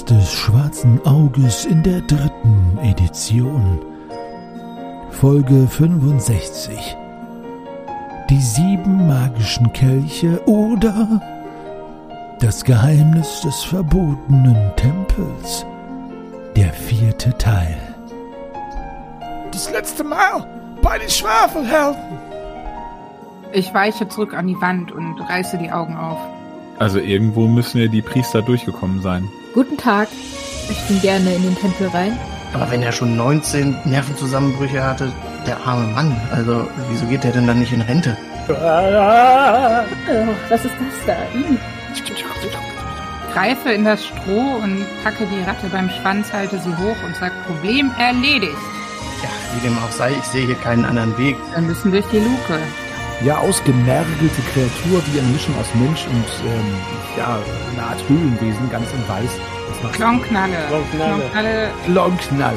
Play-Podcast des Schwarzen Auges in der dritten Edition. Folge 65. Die sieben magischen Kelche oder das Geheimnis des verbotenen Tempels. Der vierte Teil. Das letzte Mal bei den Schwafelhelden. Ich weiche zurück an die Wand und reiße die Augen auf. Also irgendwo müssen ja die Priester durchgekommen sein. Guten Tag. Ich bin gerne in den Tempel rein. Aber wenn er schon 19 Nervenzusammenbrüche hatte, der arme Mann, also wieso geht er denn dann nicht in Rente? Oh, was ist das da? Ih. Greife in das Stroh und packe die Ratte beim Schwanz, halte sie hoch und sag Problem erledigt. Ja, wie dem auch sei, ich sehe hier keinen anderen Weg. Wir müssen durch die Luke. Ja, ausgemergelte Kreatur wie eine Mischung aus Mensch und ähm, ja, eine Art Höhlenwesen, ganz in weiß. Das macht Klonknalle. Klonknalle. Klonknalle. Klonknalle.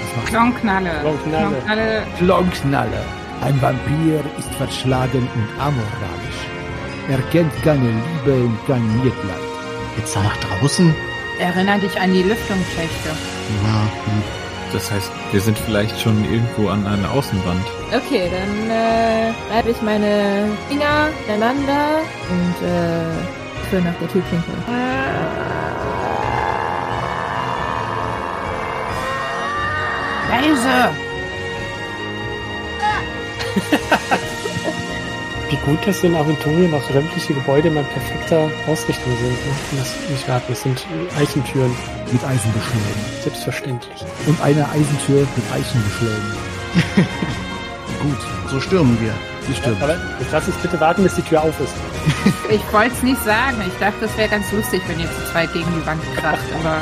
Das macht Klonknalle. Klonknalle. Klonknalle. Klonknalle. Ein Vampir ist verschlagen und amoralisch. Er kennt keine Liebe und kein Mitleid. Jetzt da nach draußen? Erinner dich an die Lüftungsschächte. Ja, hm. Das heißt, wir sind vielleicht schon irgendwo an einer Außenwand. Okay, dann äh, reibe ich meine Finger ineinander und äh, führe nach der Türklinke. Leise! Wie gut das in Aventurien auch sämtliche Gebäude mal perfekter Ausrichtung sind. Ne? Das nicht raten, das sind Eichentüren. Mit Eisenbeschlägen. Selbstverständlich. Und eine Eisentür mit Eichenbeschlägen. gut, so stürmen wir. Sie stimmt. Aber jetzt lass uns bitte warten, bis die Tür auf ist. Ich wollte es nicht sagen. Ich dachte, es wäre ganz lustig, wenn ihr zu zweit gegen die Wand kracht, aber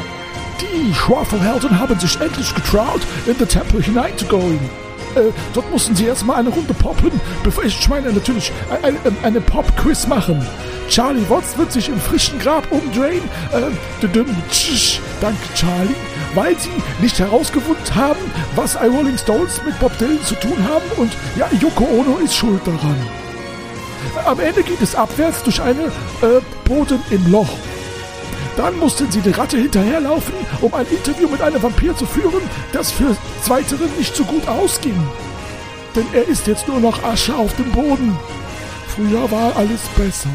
Die Schwafelhelden haben sich endlich getraut, in den Tempel hineinzugehen. Äh, dort mussten sie erstmal eine Runde poppen, bevor ich meine natürlich eine, eine, eine Pop-Quiz machen. Charlie Watts wird sich im frischen Grab umdrehen. Äh, danke, Charlie. Weil sie nicht herausgefunden haben, was I Rolling Stones mit Bob Dylan zu tun haben. Und ja, Yoko Ono ist schuld daran. Am Ende geht es abwärts durch eine äh, Boden im Loch. Dann mussten sie der Ratte hinterherlaufen, um ein Interview mit einem Vampir zu führen, das für Zweiteren nicht so gut ausging. Denn er ist jetzt nur noch Asche auf dem Boden. Früher war alles besser.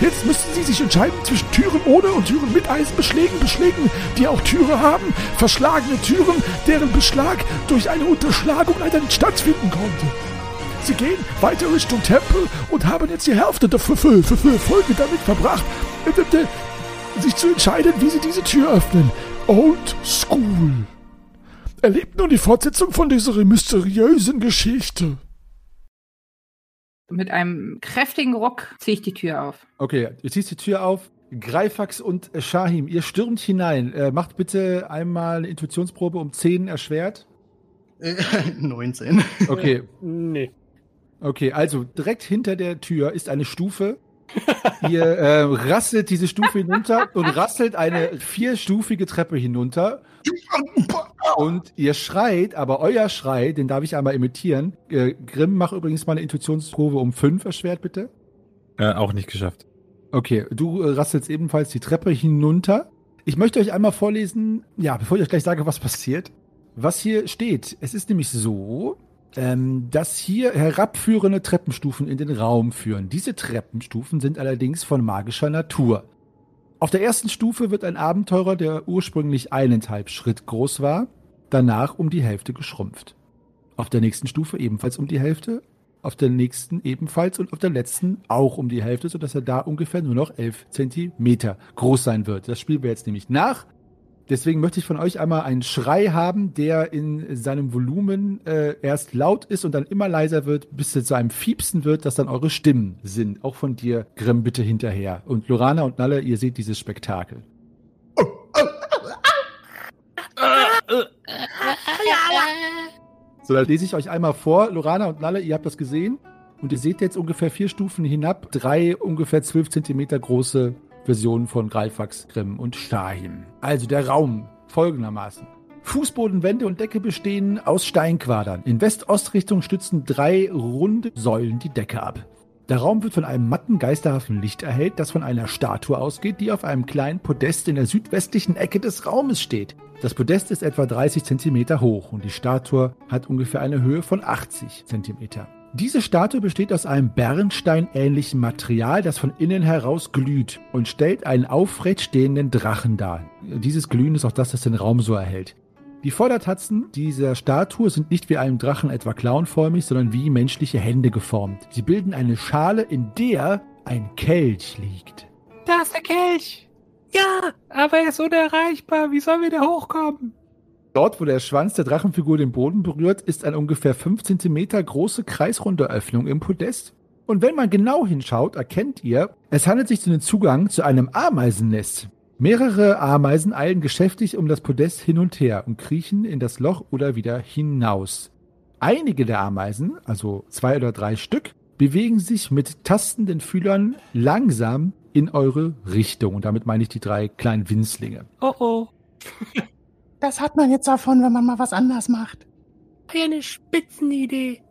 Jetzt müssten sie sich entscheiden zwischen Türen ohne und Türen mit Eisenbeschlägen, Beschlägen, die auch Türe haben, verschlagene Türen, deren Beschlag durch eine Unterschlagung leider nicht stattfinden konnte. Sie gehen weiter Richtung Tempel und haben jetzt die Hälfte der Folge damit verbracht, sich zu entscheiden, wie sie diese Tür öffnen. Old School. Erlebt nun die Fortsetzung von dieser mysteriösen Geschichte. mit einem kräftigen Ruck ziehe ich die Tür auf. Okay, du ziehst die Tür auf. Greifax und Shahim, ihr stürmt hinein. Äh, macht bitte einmal eine Intuitionsprobe um 10 erschwert. Äh, 19. Okay, Nee. okay, also direkt hinter der Tür ist eine Stufe. Ihr äh, rasselt diese Stufe hinunter und rasselt eine vierstufige Treppe hinunter. Und ihr schreit, aber euer Schrei, den darf ich einmal imitieren. Äh, Grimm, mach übrigens mal eine Intuitionsprobe um 5 erschwert, bitte. Äh, auch nicht geschafft. Okay, du äh, rasselst ebenfalls die Treppe hinunter. Ich möchte euch einmal vorlesen, ja, bevor ich euch gleich sage, was passiert, was hier steht. Es ist nämlich so, ähm, dass hier herabführende Treppenstufen in den Raum führen. Diese Treppenstufen sind allerdings von magischer Natur. Auf der ersten Stufe wird ein Abenteurer, der ursprünglich eineinhalb Schritt groß war, danach um die Hälfte geschrumpft. Auf der nächsten Stufe ebenfalls um die Hälfte, auf der nächsten ebenfalls und auf der letzten auch um die Hälfte, sodass er da ungefähr nur noch 11 Zentimeter groß sein wird. Das spielen wir jetzt nämlich nach. Deswegen möchte ich von euch einmal einen Schrei haben, der in seinem Volumen äh, erst laut ist und dann immer leiser wird, bis es zu einem Fiepsen wird, das dann eure Stimmen sind. Auch von dir, Grimm, bitte hinterher. Und Lorana und Nalle, ihr seht dieses Spektakel. So, dann lese ich euch einmal vor. Lorana und Nalle, ihr habt das gesehen. Und ihr seht jetzt ungefähr vier Stufen hinab, drei ungefähr zwölf Zentimeter große Versionen von Greifax, Grimm und Stahim. Also der Raum folgendermaßen. Fußboden, Wände und Decke bestehen aus Steinquadern. In West-Ost-Richtung stützen drei runde Säulen die Decke ab. Der Raum wird von einem matten, geisterhaften Licht erhellt, das von einer Statue ausgeht, die auf einem kleinen Podest in der südwestlichen Ecke des Raumes steht. Das Podest ist etwa 30 Zentimeter hoch und die Statue hat ungefähr eine Höhe von 80 Zentimeter. Diese Statue besteht aus einem bernsteinähnlichen Material, das von innen heraus glüht und stellt einen aufrecht stehenden Drachen dar. Dieses Glühen ist auch das, das den Raum so erhält. Die Vordertatzen dieser Statue sind nicht wie einem Drachen etwa clownförmig, sondern wie menschliche Hände geformt. Sie bilden eine Schale, in der ein Kelch liegt. Da ist der Kelch. Ja, aber er ist unerreichbar. Wie sollen wir da hochkommen? Dort, wo der Schwanz der Drachenfigur den Boden berührt, ist eine ungefähr 5 cm große kreisrunde Öffnung im Podest. Und wenn man genau hinschaut, erkennt ihr, es handelt sich um den Zugang zu einem Ameisennest. Mehrere Ameisen eilen geschäftig um das Podest hin und her und kriechen in das Loch oder wieder hinaus. Einige der Ameisen, also zwei oder drei Stück, bewegen sich mit tastenden Fühlern langsam in eure Richtung. Und damit meine ich die drei kleinen Winzlinge. Oh oh. Das hat man jetzt davon, wenn man mal was anders macht. Eine Spitzenidee.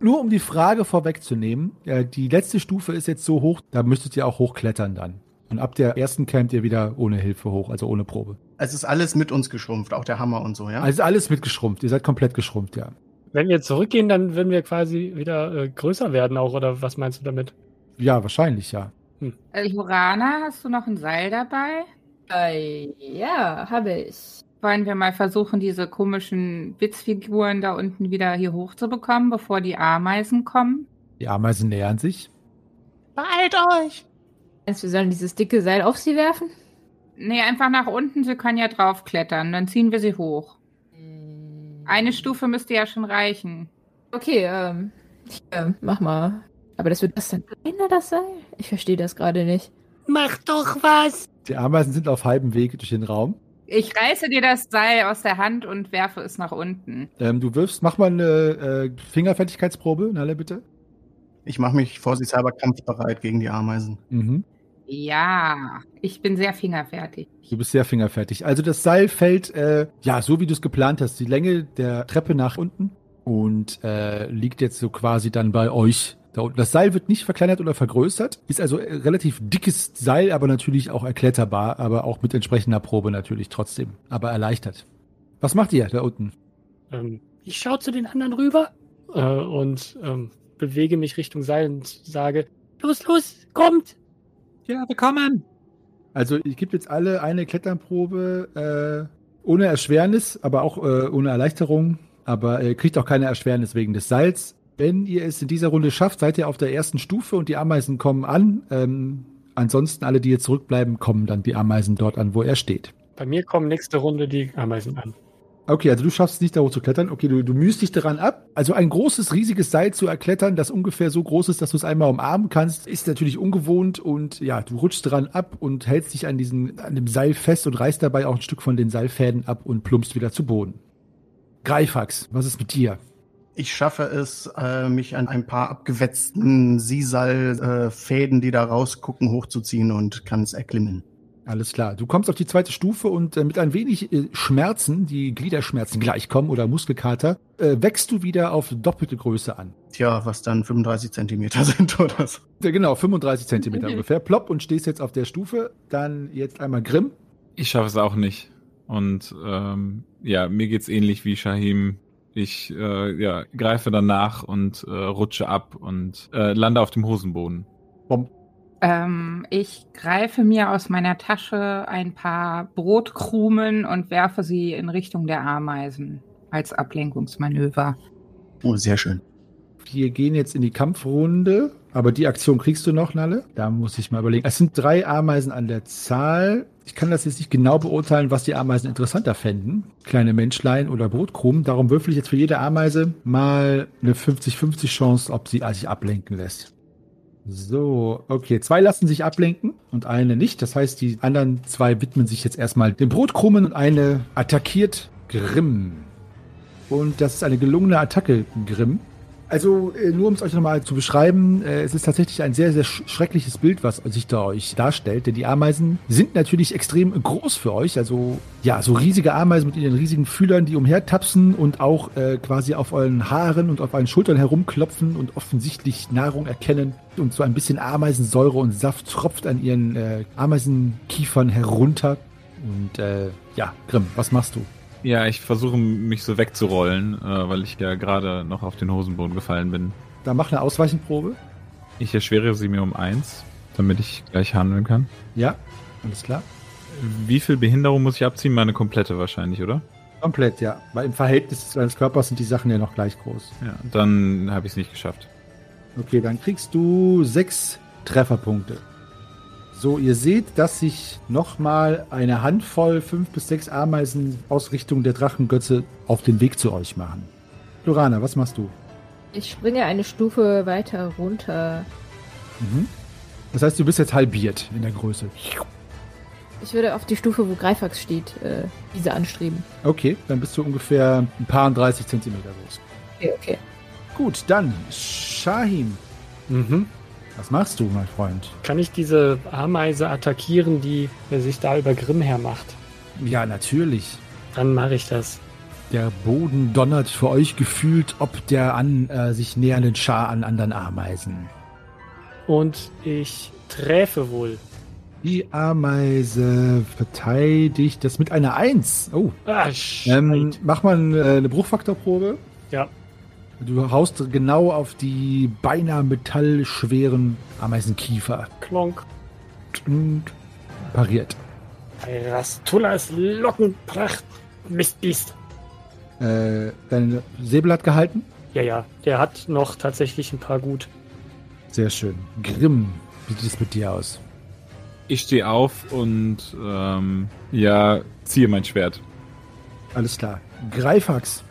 Nur um die Frage vorwegzunehmen, äh, die letzte Stufe ist jetzt so hoch, da müsstet ihr auch hochklettern dann. Und ab der ersten campt ihr wieder ohne Hilfe hoch, also ohne Probe. Es ist alles mit uns geschrumpft, auch der Hammer und so, ja? Also alles mitgeschrumpft. Ihr seid komplett geschrumpft, ja. Wenn wir zurückgehen, dann würden wir quasi wieder äh, größer werden auch, oder was meinst du damit? Ja, wahrscheinlich, ja. Äh, Jorana, hast du noch ein Seil dabei? Äh, ja, habe ich. Wollen wir mal versuchen, diese komischen Witzfiguren da unten wieder hier hochzubekommen, bevor die Ameisen kommen? Die Ameisen nähern sich. Beeilt euch! Meinst du, wir sollen dieses dicke Seil auf sie werfen? Nee, einfach nach unten, sie können ja draufklettern, dann ziehen wir sie hoch. Eine Stufe müsste ja schon reichen. Okay, ähm, hier, mach mal. Aber das wird das dann kleiner, das Seil? Ich verstehe das gerade nicht. Mach doch was! Die Ameisen sind auf halbem Weg durch den Raum. Ich reiße dir das Seil aus der Hand und werfe es nach unten. Ähm, du wirfst, mach mal eine äh, Fingerfertigkeitsprobe, Nalle, bitte. Ich mache mich vorsichtshalber kampfbereit gegen die Ameisen. Mhm. Ja, ich bin sehr fingerfertig. Du bist sehr fingerfertig. Also das Seil fällt, äh, ja, so wie du es geplant hast, die Länge der Treppe nach unten und äh, liegt jetzt so quasi dann bei euch. Das Seil wird nicht verkleinert oder vergrößert, ist also äh, relativ dickes Seil, aber natürlich auch erkletterbar, aber auch mit entsprechender Probe natürlich trotzdem, aber erleichtert. Was macht ihr da unten? Ähm, ich schaue zu den anderen rüber äh, und ähm, bewege mich Richtung Seil und sage, los, los, kommt! Ja, wir kommen. Also ihr gebt jetzt alle eine Kletternprobe äh, ohne Erschwernis, aber auch äh, ohne Erleichterung, aber ihr kriegt auch keine Erschwernis wegen des Seils. Wenn ihr es in dieser Runde schafft, seid ihr auf der ersten Stufe und die Ameisen kommen an. Ähm, ansonsten alle, die jetzt zurückbleiben, kommen dann die Ameisen dort an, wo er steht. Bei mir kommen nächste Runde die Ameisen an. Okay, also du schaffst es nicht, da hoch zu klettern. Okay, du, du mühst dich daran ab. Also ein großes, riesiges Seil zu erklettern, das ungefähr so groß ist, dass du es einmal umarmen kannst, ist natürlich ungewohnt und ja, du rutschst dran ab und hältst dich an, diesen, an dem Seil fest und reißt dabei auch ein Stück von den Seilfäden ab und plumpst wieder zu Boden. Greifax, was ist mit dir? Ich schaffe es, äh, mich an ein paar abgewetzten Sisal-Fäden, die da rausgucken, hochzuziehen und kann es erklimmen. Alles klar. Du kommst auf die zweite Stufe und äh, mit ein wenig äh, Schmerzen, die Gliederschmerzen gleichkommen oder Muskelkater, äh, wächst du wieder auf doppelte Größe an. Tja, was dann 35 Zentimeter sind oder so. Ja, genau, 35 Zentimeter ungefähr. Plopp und stehst jetzt auf der Stufe. Dann jetzt einmal Grimm. Ich schaffe es auch nicht. Und ähm, ja, mir geht's ähnlich wie Shahim. Ich äh, ja, greife danach und äh, rutsche ab und äh, lande auf dem Hosenboden. Bom. Ähm, ich greife mir aus meiner Tasche ein paar Brotkrumen und werfe sie in Richtung der Ameisen als Ablenkungsmanöver. Oh, sehr schön. Wir gehen jetzt in die Kampfrunde, aber die Aktion kriegst du noch, Nalle. Da muss ich mal überlegen. Es sind drei Ameisen an der Zahl. Ich kann das jetzt nicht genau beurteilen, was die Ameisen interessanter fänden. Kleine Menschlein oder Brotkrumen. Darum würfel ich jetzt für jede Ameise mal eine 50-50 Chance, ob sie sich ablenken lässt. So, okay. Zwei lassen sich ablenken und eine nicht. Das heißt, die anderen zwei widmen sich jetzt erstmal dem Brotkrumen und eine attackiert Grimm. Und das ist eine gelungene Attacke, Grimm. Also äh, nur um es euch nochmal zu beschreiben, äh, es ist tatsächlich ein sehr, sehr sch schreckliches Bild, was sich da euch darstellt. Denn die Ameisen sind natürlich extrem groß für euch. Also ja, so riesige Ameisen mit ihren riesigen Fühlern, die umhertapsen und auch äh, quasi auf euren Haaren und auf euren Schultern herumklopfen und offensichtlich Nahrung erkennen. Und so ein bisschen Ameisensäure und Saft tropft an ihren äh, Ameisenkiefern herunter. Und äh, ja, Grimm, was machst du? Ja, ich versuche mich so wegzurollen, äh, weil ich ja gerade noch auf den Hosenboden gefallen bin. Da mach eine Ausweichenprobe. Ich erschwere sie mir um eins, damit ich gleich handeln kann. Ja, alles klar. Wie viel Behinderung muss ich abziehen? Meine komplette wahrscheinlich, oder? Komplett, ja. Weil im Verhältnis deines Körpers sind die Sachen ja noch gleich groß. Ja, dann habe ich es nicht geschafft. Okay, dann kriegst du sechs Trefferpunkte. So, ihr seht, dass sich nochmal eine Handvoll, fünf bis sechs Ameisen aus Richtung der Drachengötze auf den Weg zu euch machen. Lorana, was machst du? Ich springe eine Stufe weiter runter. Mhm. Das heißt, du bist jetzt halbiert in der Größe. Ich würde auf die Stufe, wo Greifax steht, äh, diese anstreben. Okay, dann bist du ungefähr ein paar 30 Zentimeter groß. Okay, okay. Gut, dann Shahim. Mhm. Was machst du, mein Freund? Kann ich diese Ameise attackieren, die sich da über Grimm hermacht? Ja, natürlich. Dann mache ich das. Der Boden donnert für euch gefühlt, ob der an äh, sich nähernden Schar an anderen Ameisen. Und ich träfe wohl. Die Ameise verteidigt das mit einer Eins. Oh. Ah, Ähm, mach mal äh, eine Bruchfaktorprobe. Ja. Du haust genau auf die beinahe metallschweren Ameisenkiefer. Klonk. Und pariert. Rastulas Lockenpracht. Mistbiest. Äh, dein Säbel hat gehalten. Ja, ja. Der hat noch tatsächlich ein paar gut. Sehr schön. Grimm, wie sieht es mit dir aus? Ich stehe auf und ähm, ja, ziehe mein Schwert. Alles klar. Greifax.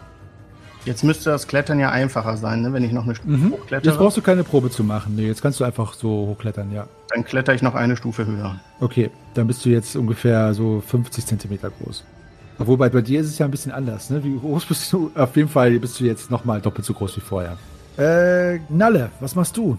Jetzt müsste das Klettern ja einfacher sein, ne? wenn ich noch eine Stufe Mhm. hochklettere. Jetzt brauchst du keine Probe zu machen. Nee, jetzt kannst du einfach so hochklettern, ja. Dann kletter ich noch eine Stufe höher. Okay, dann bist du jetzt ungefähr so 50 Zentimeter groß. Obwohl bei, bei dir ist es ja ein bisschen anders, ne? Wie groß bist du? Auf jeden Fall bist du jetzt nochmal doppelt so groß wie vorher. Äh, Nalle, was machst du?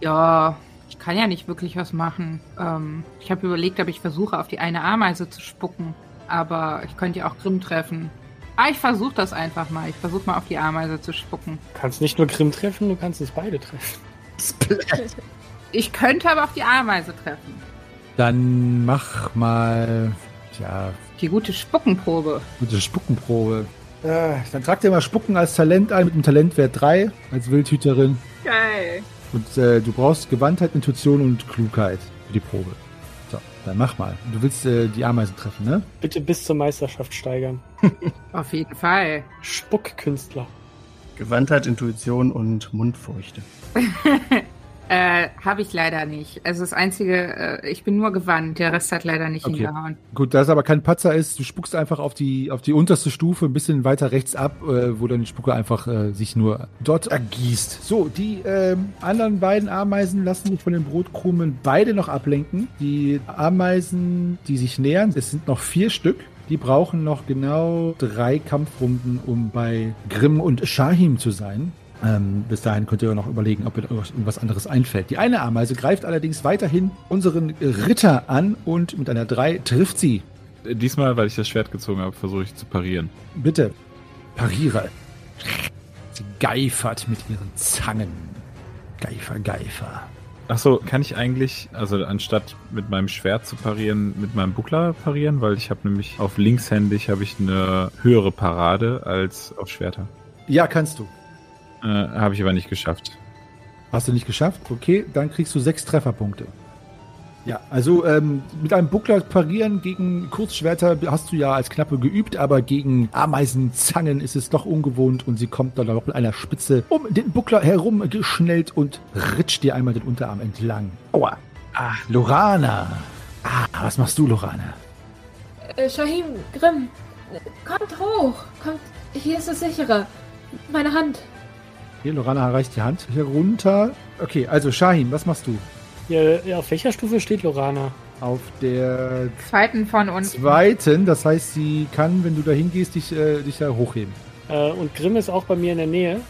Ja, ich kann ja nicht wirklich was machen. Ähm, ich habe überlegt, ob ich versuche, auf die eine Ameise zu spucken. Aber ich könnte ja auch Grimm treffen. Ah, ich versuche das einfach mal. Ich versuche mal auf die Ameise zu spucken. Du kannst nicht nur Grimm treffen, du kannst uns beide treffen. Ich könnte aber auf die Ameise treffen. Dann mach mal, ja, Die gute Spuckenprobe. gute Spuckenprobe. Äh, dann trag dir mal Spucken als Talent ein mit dem Talentwert 3 als Wildhüterin. Geil. Und äh, du brauchst Gewandtheit, Intuition und Klugheit für die Probe. Dann mach mal. Du willst äh, die Ameisen treffen, ne? Bitte bis zur Meisterschaft steigern. Auf jeden Fall. Spuckkünstler. Gewandtheit, Intuition und Mundfeuchte. Äh, habe ich leider nicht. Also das Einzige, äh, ich bin nur gewandt. Der Rest hat leider nicht Okay. hingehauen. Gut, da es aber kein Patzer ist, du spuckst einfach auf die, auf die unterste Stufe, ein bisschen weiter rechts ab, äh, wo dann die Spucke einfach äh, sich nur dort ergießt. So, die ähm, anderen beiden Ameisen lassen sich von den Brotkrumen beide noch ablenken. Die Ameisen, die sich nähern, es sind noch vier Stück. Die brauchen noch genau drei Kampfrunden, um bei Grimm und Shahim zu sein. Ähm, bis dahin könnt ihr noch überlegen, ob euch irgendwas anderes einfällt. Die eine Ameise greift allerdings weiterhin unseren Ritter an und mit einer 3 trifft sie. Diesmal, weil ich das Schwert gezogen habe, versuche ich zu parieren. Bitte, pariere. Sie geifert mit ihren Zangen. Geifer, Geifer. Achso, kann ich eigentlich, also anstatt mit meinem Schwert zu parieren, mit meinem Buckler parieren? Weil ich habe nämlich auf linkshändig habe ich eine höhere Parade als auf Schwerter. Ja, kannst du. Äh, habe ich aber nicht geschafft. Hast du nicht geschafft? Okay, dann kriegst du sechs Trefferpunkte. Ja, also ähm, mit einem Buckler parieren gegen Kurzschwerter hast du ja als Knappe geübt, aber gegen Ameisenzangen ist es doch ungewohnt und sie kommt dann noch mit einer Spitze um den Buckler herum geschnellt und ritscht dir einmal den Unterarm entlang. Aua. Ah, Lorana. Ah, was machst du, Lorana? Äh, Shahim, Grimm, kommt hoch. Kommt, hier ist es sicherer. Meine Hand. Hier, Lorana erreicht die Hand herunter. Okay, also Shahin, was machst du? Ja, ja, auf welcher Stufe steht Lorana? Auf der Zweiten von uns. zweiten, das heißt, sie kann, wenn du da hingehst, dich, äh, dich da hochheben. Äh, und Grimm ist auch bei mir in der Nähe.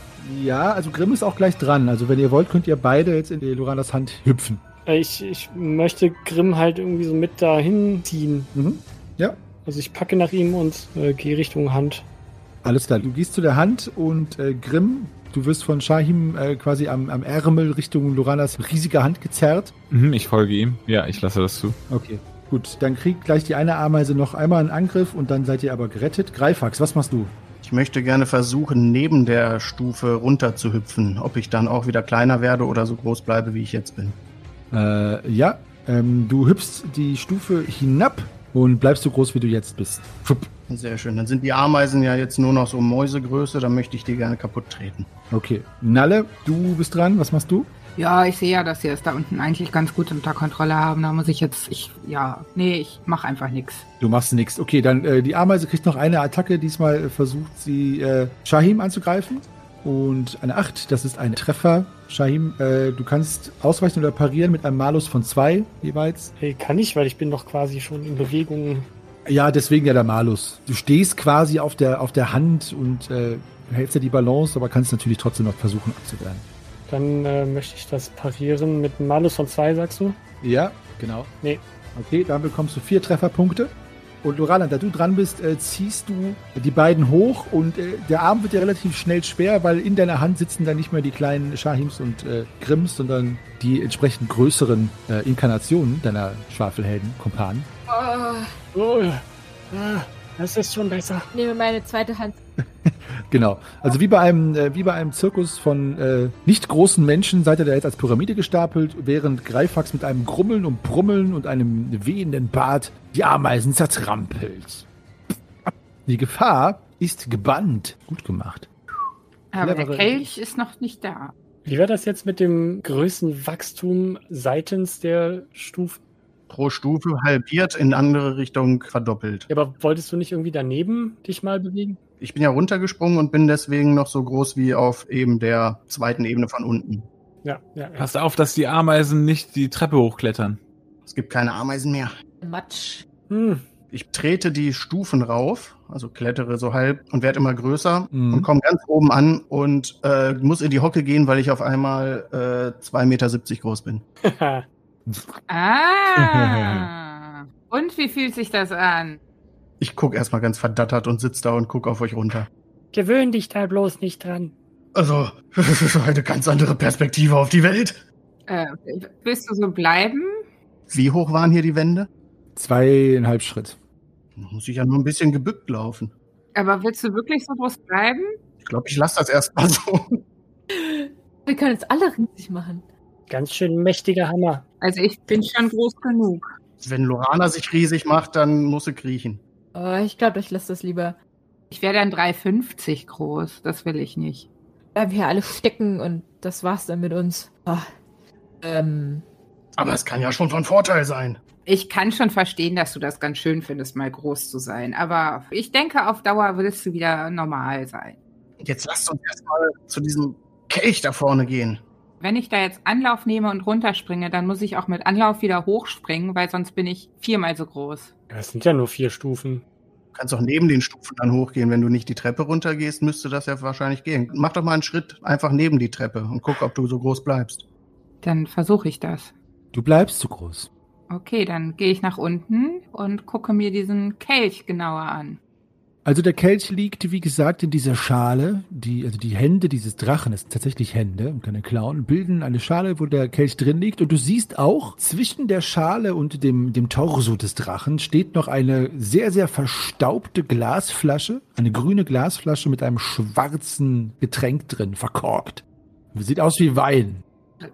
Ja, also Grimm ist auch gleich dran. Also wenn ihr wollt, könnt ihr beide jetzt in die Loranas Hand hüpfen. Äh, Ich, ich möchte Grimm halt irgendwie so mit dahin ziehen. Mhm. Ja. Also ich packe nach ihm und äh, gehe Richtung Hand. Alles klar. Du gehst zu der Hand und äh, Grimm, du wirst von Shahim äh, quasi am, am Ärmel Richtung Loranas riesiger Hand gezerrt. Mhm, ich folge ihm. Ja, ich lasse das zu. Okay. Gut, dann kriegt gleich die eine Ameise noch einmal einen Angriff und dann seid ihr aber gerettet. Greifax, was machst du? Ich möchte gerne versuchen, neben der Stufe runter zu hüpfen. Ob ich dann auch wieder kleiner werde oder so groß bleibe, wie ich jetzt bin. Äh, ja, ähm, du hüpfst die Stufe hinab und bleibst so groß, wie du jetzt bist. Fupp. Sehr schön. Dann sind die Ameisen ja jetzt nur noch so Mäusegröße. Dann möchte ich die gerne kaputt treten. Okay. Nalle, du bist dran. Was machst du? Ja, ich sehe ja, dass sie es da unten eigentlich ganz gut unter Kontrolle haben. Da muss ich jetzt, ich, ja, nee, ich mache einfach nichts. Du machst nichts. Okay, dann äh, die Ameise kriegt noch eine Attacke. Diesmal versucht sie äh, Shahim anzugreifen. Und eine 8, das ist ein Treffer. Shahim, äh, du kannst ausweichen oder parieren mit einem Malus von 2 jeweils. Hey, kann ich, weil ich bin doch quasi schon in Bewegung. Ja, deswegen ja der Malus. Du stehst quasi auf der, auf der Hand und äh, hältst ja die Balance, aber kannst natürlich trotzdem noch versuchen abzuwehren. Dann äh, möchte ich das parieren mit einem Malus von zwei, sagst du? Ja, genau. Nee. Okay, dann bekommst du vier Trefferpunkte. Und Lorana, da du dran bist, äh, ziehst du die beiden hoch und äh, der Arm wird ja relativ schnell schwer, weil in deiner Hand sitzen dann nicht mehr die kleinen Shahims und äh, Grimms, sondern die entsprechend größeren äh, Inkarnationen deiner Schwafelhelden, Kumpanen. Oh, ja. Ah, das ist schon besser. Ich nehme meine zweite Hand. Genau. Also wie bei einem, äh, wie bei einem Zirkus von äh, nicht großen Menschen seid ihr da jetzt als Pyramide gestapelt, während Greifax mit einem Grummeln und Brummeln und einem wehenden Bart die Ameisen zertrampelt. Die Gefahr ist gebannt. Gut gemacht. Aber der Kelch ist noch nicht da. Wie war das jetzt mit dem Größenwachstum seitens der Stufen? Pro Stufe halbiert, in andere Richtung verdoppelt. Ja, aber wolltest du nicht irgendwie daneben dich mal bewegen? Ich bin ja runtergesprungen und bin deswegen noch so groß wie auf eben der zweiten Ebene von unten. Ja, ja. ja. Passt auf, dass die Ameisen nicht die Treppe hochklettern. Es gibt keine Ameisen mehr. Matsch. Hm. Ich trete die Stufen rauf, also klettere so halb und werde immer größer Mhm. und komme ganz oben an und äh, muss in die Hocke gehen, weil ich auf einmal äh, 2,70 Meter groß bin. Ah. Und wie fühlt sich das an? Ich gucke erstmal ganz verdattert und sitze da und gucke auf euch runter. Gewöhn dich da bloß nicht dran. Also, eine ganz andere Perspektive auf die Welt. Äh, willst du so bleiben? Wie hoch waren hier die Wände? Zweieinhalb Schritt. Muss ich ja nur ein bisschen gebückt laufen. Aber willst du wirklich so groß bleiben? Ich glaube, ich lasse das erstmal so. Wir können uns alle riesig machen. Ganz schön mächtiger Hammer. Also ich bin schon groß genug. Wenn Lorana sich riesig macht, dann muss sie kriechen. Oh, ich glaube, ich lasse das lieber. Ich wäre dann 3,50 groß. Das will ich nicht. Bleiben wir alle stecken und das war's dann mit uns. Ah. Ähm, Aber es kann ja schon von Vorteil sein. Ich kann schon verstehen, dass du das ganz schön findest, mal groß zu sein. Aber ich denke, auf Dauer willst du wieder normal sein. Jetzt lasst uns erstmal zu diesem Kelch da vorne gehen. Wenn ich da jetzt Anlauf nehme und runterspringe, dann muss ich auch mit Anlauf wieder hochspringen, weil sonst bin ich viermal so groß. Das sind ja nur vier Stufen. Du kannst auch neben den Stufen dann hochgehen. Wenn du nicht die Treppe runtergehst, müsste das ja wahrscheinlich gehen. Mach doch mal einen Schritt einfach neben die Treppe und guck, ob du so groß bleibst. Dann versuche ich das. Du bleibst zu groß. Okay, dann gehe ich nach unten und gucke mir diesen Kelch genauer an. Also der Kelch liegt, wie gesagt, in dieser Schale. Die, also die Hände dieses Drachen, das sind tatsächlich Hände und keine Klauen, bilden eine Schale, wo der Kelch drin liegt. Und du siehst auch, zwischen der Schale und dem, dem Torso des Drachen steht noch eine sehr, sehr verstaubte Glasflasche. Eine grüne Glasflasche mit einem schwarzen Getränk drin, verkorkt. Sieht aus wie Wein.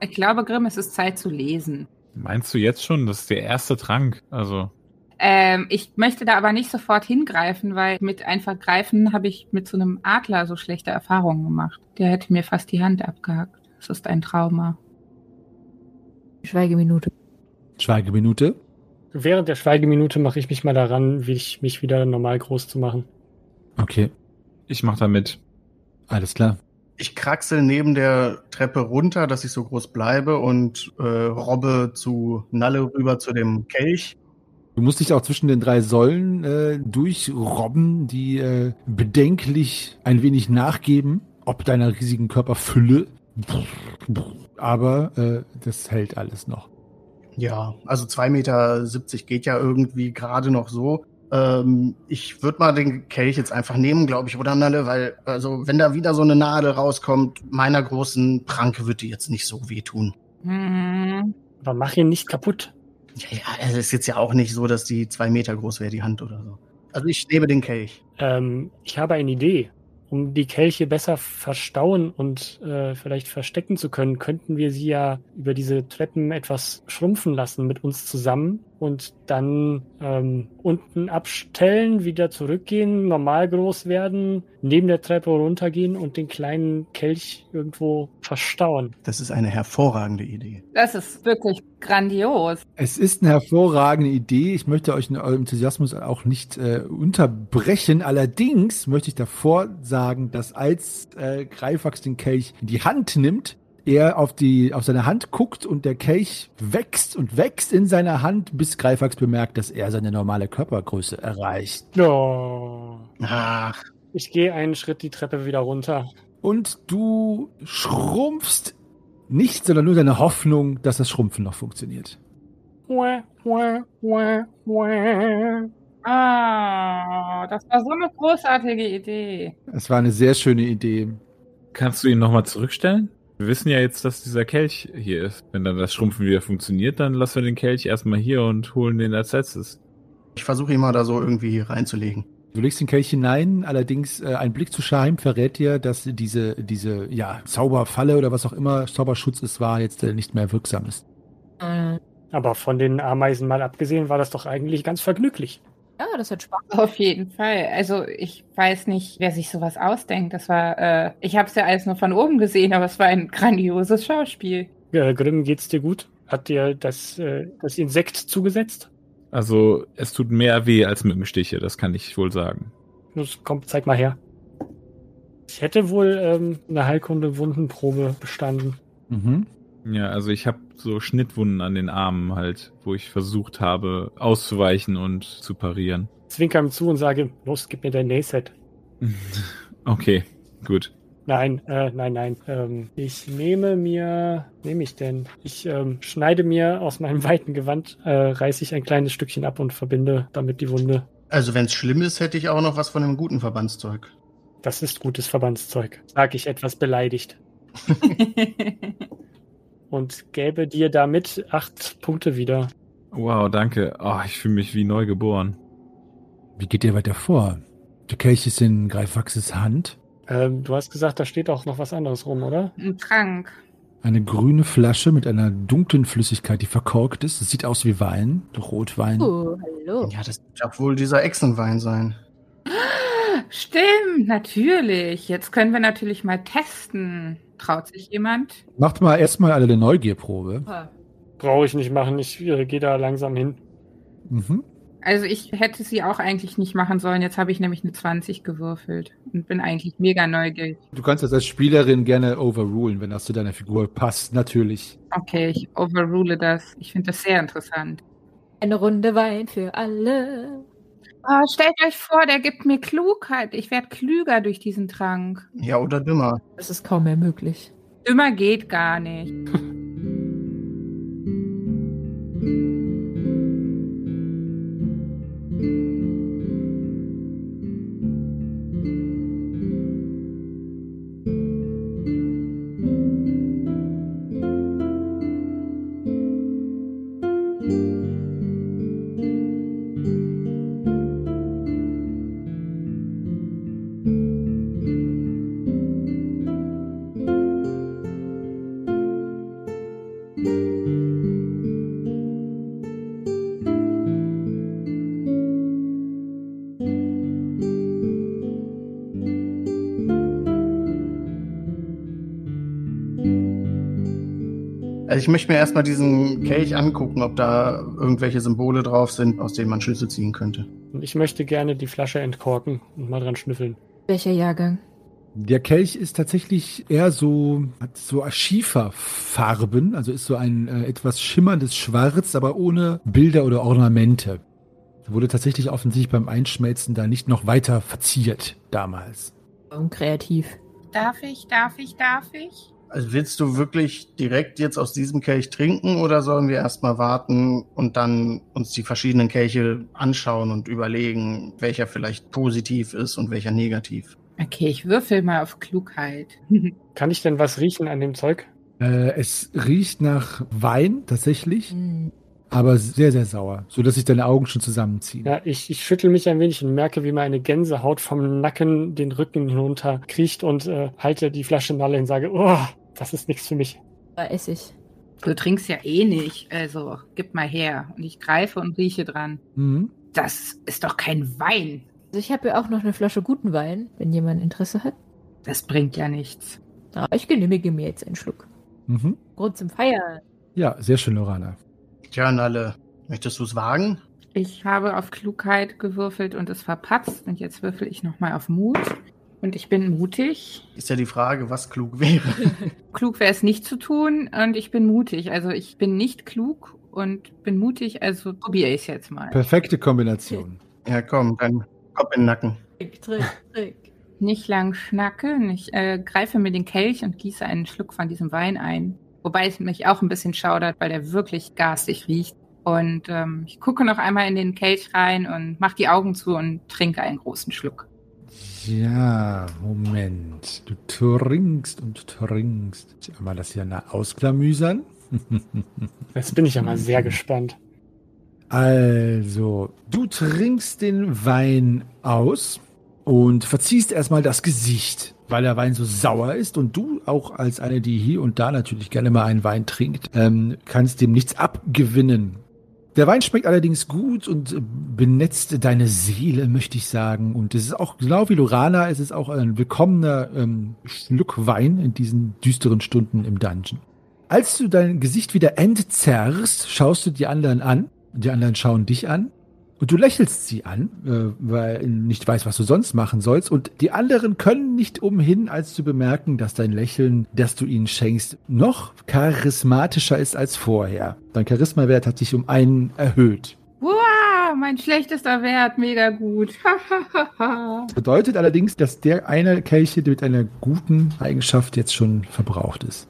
Ich glaube, Grimm, es ist Zeit zu lesen. Meinst du jetzt schon, das ist der erste Trank? Also, Ähm, ich möchte da aber nicht sofort hingreifen, weil mit einfach greifen habe ich mit so einem Adler so schlechte Erfahrungen gemacht. Der hätte mir fast die Hand abgehackt. Das ist ein Trauma. Schweigeminute. Schweigeminute. Während der Schweigeminute mache ich mich mal daran, wie ich mich wieder normal groß zu machen. Okay, ich mach da mit. alles klar. Ich kraxel neben der Treppe runter, dass ich so groß bleibe und äh, robbe zu Nalle rüber zu dem Kelch. Du musst dich auch zwischen den drei Säulen äh, durchrobben, die äh, bedenklich ein wenig nachgeben. ob deiner riesigen Körperfülle. Aber äh, das hält alles noch. Ja, also 2,70 Meter geht ja irgendwie gerade noch so. Ähm, ich würde mal den Kelch jetzt einfach nehmen, glaube ich, oder Nalle, weil, also, wenn da wieder so eine Nadel rauskommt, meiner großen Pranke wird die jetzt nicht so wehtun. Hm. Aber mach ihn nicht kaputt. Ja, ja, es ist jetzt ja auch nicht so, dass die zwei Meter groß wäre, die Hand oder so. Also ich nehme den Kelch. Ähm, ich habe eine Idee. Um die Kelche besser verstauen und äh, vielleicht verstecken zu können, könnten wir sie ja über diese Treppen etwas schrumpfen lassen mit uns zusammen und dann ähm, unten abstellen, wieder zurückgehen, normal groß werden, neben der Treppe runtergehen und den kleinen Kelch irgendwo verstauen. Das ist eine hervorragende Idee. Das ist wirklich grandios. Es ist eine hervorragende Idee. Ich möchte euch in eurem Enthusiasmus auch nicht äh, unterbrechen. Allerdings möchte ich davor sagen, dass als äh, Greifax den Kelch in die Hand nimmt, er auf die auf seine Hand guckt und der Kelch wächst und wächst in seiner Hand, bis Greifax bemerkt, dass er seine normale Körpergröße erreicht. Oh. Ach, Ich gehe einen Schritt die Treppe wieder runter. Und du schrumpfst nicht, sondern nur deine Hoffnung, dass das Schrumpfen noch funktioniert. Wah, wah, wah, wah. Ah, das war so eine großartige Idee. Es war eine sehr schöne Idee. Kannst du ihn nochmal zurückstellen? Wir wissen ja jetzt, dass dieser Kelch hier ist. Wenn dann das Schrumpfen wieder funktioniert, dann lassen wir den Kelch erstmal hier und holen den als letztes. ich versuche ihn mal da so irgendwie reinzulegen. Du legst den Kelch hinein, allerdings äh, ein Blick zu Schaim verrät dir, dass diese, diese ja, Zauberfalle oder was auch immer Zauberschutz es war, jetzt äh, nicht mehr wirksam ist. Äh, Aber von den Ameisen mal abgesehen, war das doch eigentlich ganz vergnüglich. Ja, das hat Spaß. Auf jeden Fall. Also ich weiß nicht, wer sich sowas ausdenkt. Das war, äh, ich habe es ja alles nur von oben gesehen, aber es war ein grandioses Schauspiel. Äh, Grimm, geht's dir gut? Hat dir das, äh, das Insekt zugesetzt? Also, es tut mehr weh als Mückenstiche, das kann ich wohl sagen. Los, komm, zeig mal her. Ich hätte wohl ähm, eine Heilkunde-Wundenprobe bestanden. Mhm. Ja, also ich habe so Schnittwunden an den Armen halt, wo ich versucht habe, auszuweichen und zu parieren. Zwinker ihm zu und sage, los, gib mir dein Nähset. Okay, gut. Nein, äh, nein, nein. Ähm, ich nehme mir, nehme ich denn? Ich ähm, schneide mir aus meinem weiten Gewand, äh, reiße ich ein kleines Stückchen ab und verbinde damit die Wunde. Also wenn es schlimm ist, hätte ich auch noch was von dem guten Verbandszeug. Das ist gutes Verbandszeug, sage ich etwas beleidigt. Und gäbe dir damit acht Punkte wieder. Wow, danke. Oh, ich fühle mich wie neu geboren. Wie geht ihr weiter vor? Der Kelch ist in Greifaxes Hand. Ähm, du hast gesagt, da steht auch noch was anderes rum, oder? Ein Trank. Eine grüne Flasche mit einer dunklen Flüssigkeit, die verkorkt ist. Es sieht aus wie Wein, Rotwein. Oh, hallo. Ja, das wird wohl dieser Echsenwein sein. Stimmt, natürlich. Jetzt können wir natürlich mal testen. Traut sich jemand? Macht mal erstmal alle eine Neugierprobe. Brauche ich nicht machen, ich äh, gehe da langsam hin. Mhm. Also ich hätte sie auch eigentlich nicht machen sollen. Jetzt habe ich nämlich eine 20 gewürfelt und bin eigentlich mega neugierig. Du kannst das als Spielerin gerne overrulen, wenn das zu deiner Figur passt, natürlich. Okay, ich overrule das. Ich finde das sehr interessant. Eine Runde Wein für alle. Oh, stellt euch vor, der gibt mir Klugheit. Ich werde klüger durch diesen Trank. Ja, oder dümmer. Das ist kaum mehr möglich. Dümmer geht gar nicht. Also ich möchte mir erstmal diesen Kelch angucken, ob da irgendwelche Symbole drauf sind, aus denen man Schlüsse ziehen könnte. Und ich möchte gerne die Flasche entkorken und mal dran schnüffeln. Welcher Jahrgang? Der Kelch ist tatsächlich eher so, hat so Schieferfarben, also ist so ein äh, etwas schimmerndes Schwarz, aber ohne Bilder oder Ornamente. Wurde tatsächlich offensichtlich beim Einschmelzen da nicht noch weiter verziert damals. Unkreativ. Darf ich, darf ich, darf ich? Also willst du wirklich direkt jetzt aus diesem Kelch trinken oder sollen wir erstmal warten und dann uns die verschiedenen Kelche anschauen und überlegen, welcher vielleicht positiv ist und welcher negativ? Okay, ich würfel mal auf Klugheit. Kann ich denn was riechen an dem Zeug? Äh, es riecht nach Wein tatsächlich, Hm. Aber sehr, sehr sauer, sodass sich deine Augen schon zusammenziehen. Ja, ich, ich schüttel mich ein wenig und merke, wie meine Gänsehaut vom Nacken den Rücken hinunter kriecht und äh, halte die Flasche Nalle und sage, oh, das ist nichts für mich. Da esse ich. Du trinkst ja eh nicht, also gib mal her. Und ich greife und rieche dran. Mhm. Das ist doch kein Wein. Also ich habe ja auch noch eine Flasche guten Wein, wenn jemand Interesse hat. Das bringt ja nichts. Aber ich genehmige mir jetzt einen Schluck. Mhm. Grund zum Feiern. Ja, sehr schön, Lorana. Tja, Nalle, möchtest du es wagen? Ich habe auf Klugheit gewürfelt und es verpatzt. Und jetzt würfel ich nochmal auf Mut. Und ich bin mutig. Ist ja die Frage, was klug wäre. Klug wäre es nicht zu tun und ich bin mutig. Also ich bin nicht klug und bin mutig, also probiere ich es jetzt mal. Perfekte Kombination. ja, komm, dann Kopf in den Nacken. Trick, trick, trick. Nicht lang schnacken. Ich äh, greife mir den Kelch und gieße einen Schluck von diesem Wein ein. Wobei es mich auch ein bisschen schaudert, weil der wirklich garstig riecht. Und ähm, ich gucke noch einmal in den Kelch rein und mache die Augen zu und trinke einen großen Schluck. Ja, Moment. Du trinkst und trinkst. Ich einmal das hier na- ausklamüsern. Jetzt bin ich ja mal sehr gespannt. Also, du trinkst den Wein aus und verziehst erstmal das Gesicht, weil der Wein so sauer ist und du auch als eine, die hier und da natürlich gerne mal einen Wein trinkt, ähm, kannst dem nichts abgewinnen. Der Wein schmeckt allerdings gut und benetzt deine Seele, möchte ich sagen. Und es ist auch, genau wie Lorana, es ist auch ein willkommener ähm, Schluck Wein in diesen düsteren Stunden im Dungeon. Als du dein Gesicht wieder entzerrst, schaust du die anderen an. Die anderen schauen dich an. Und du lächelst sie an, äh, weil nicht weißt, was du sonst machen sollst. Und die anderen können nicht umhin, als zu bemerken, dass dein Lächeln, das du ihnen schenkst, noch charismatischer ist als vorher. Dein Charismawert hat sich um einen erhöht. Wow, mein schlechtester Wert, mega gut. Das bedeutet allerdings, dass der eine Kelche mit einer guten Eigenschaft jetzt schon verbraucht ist.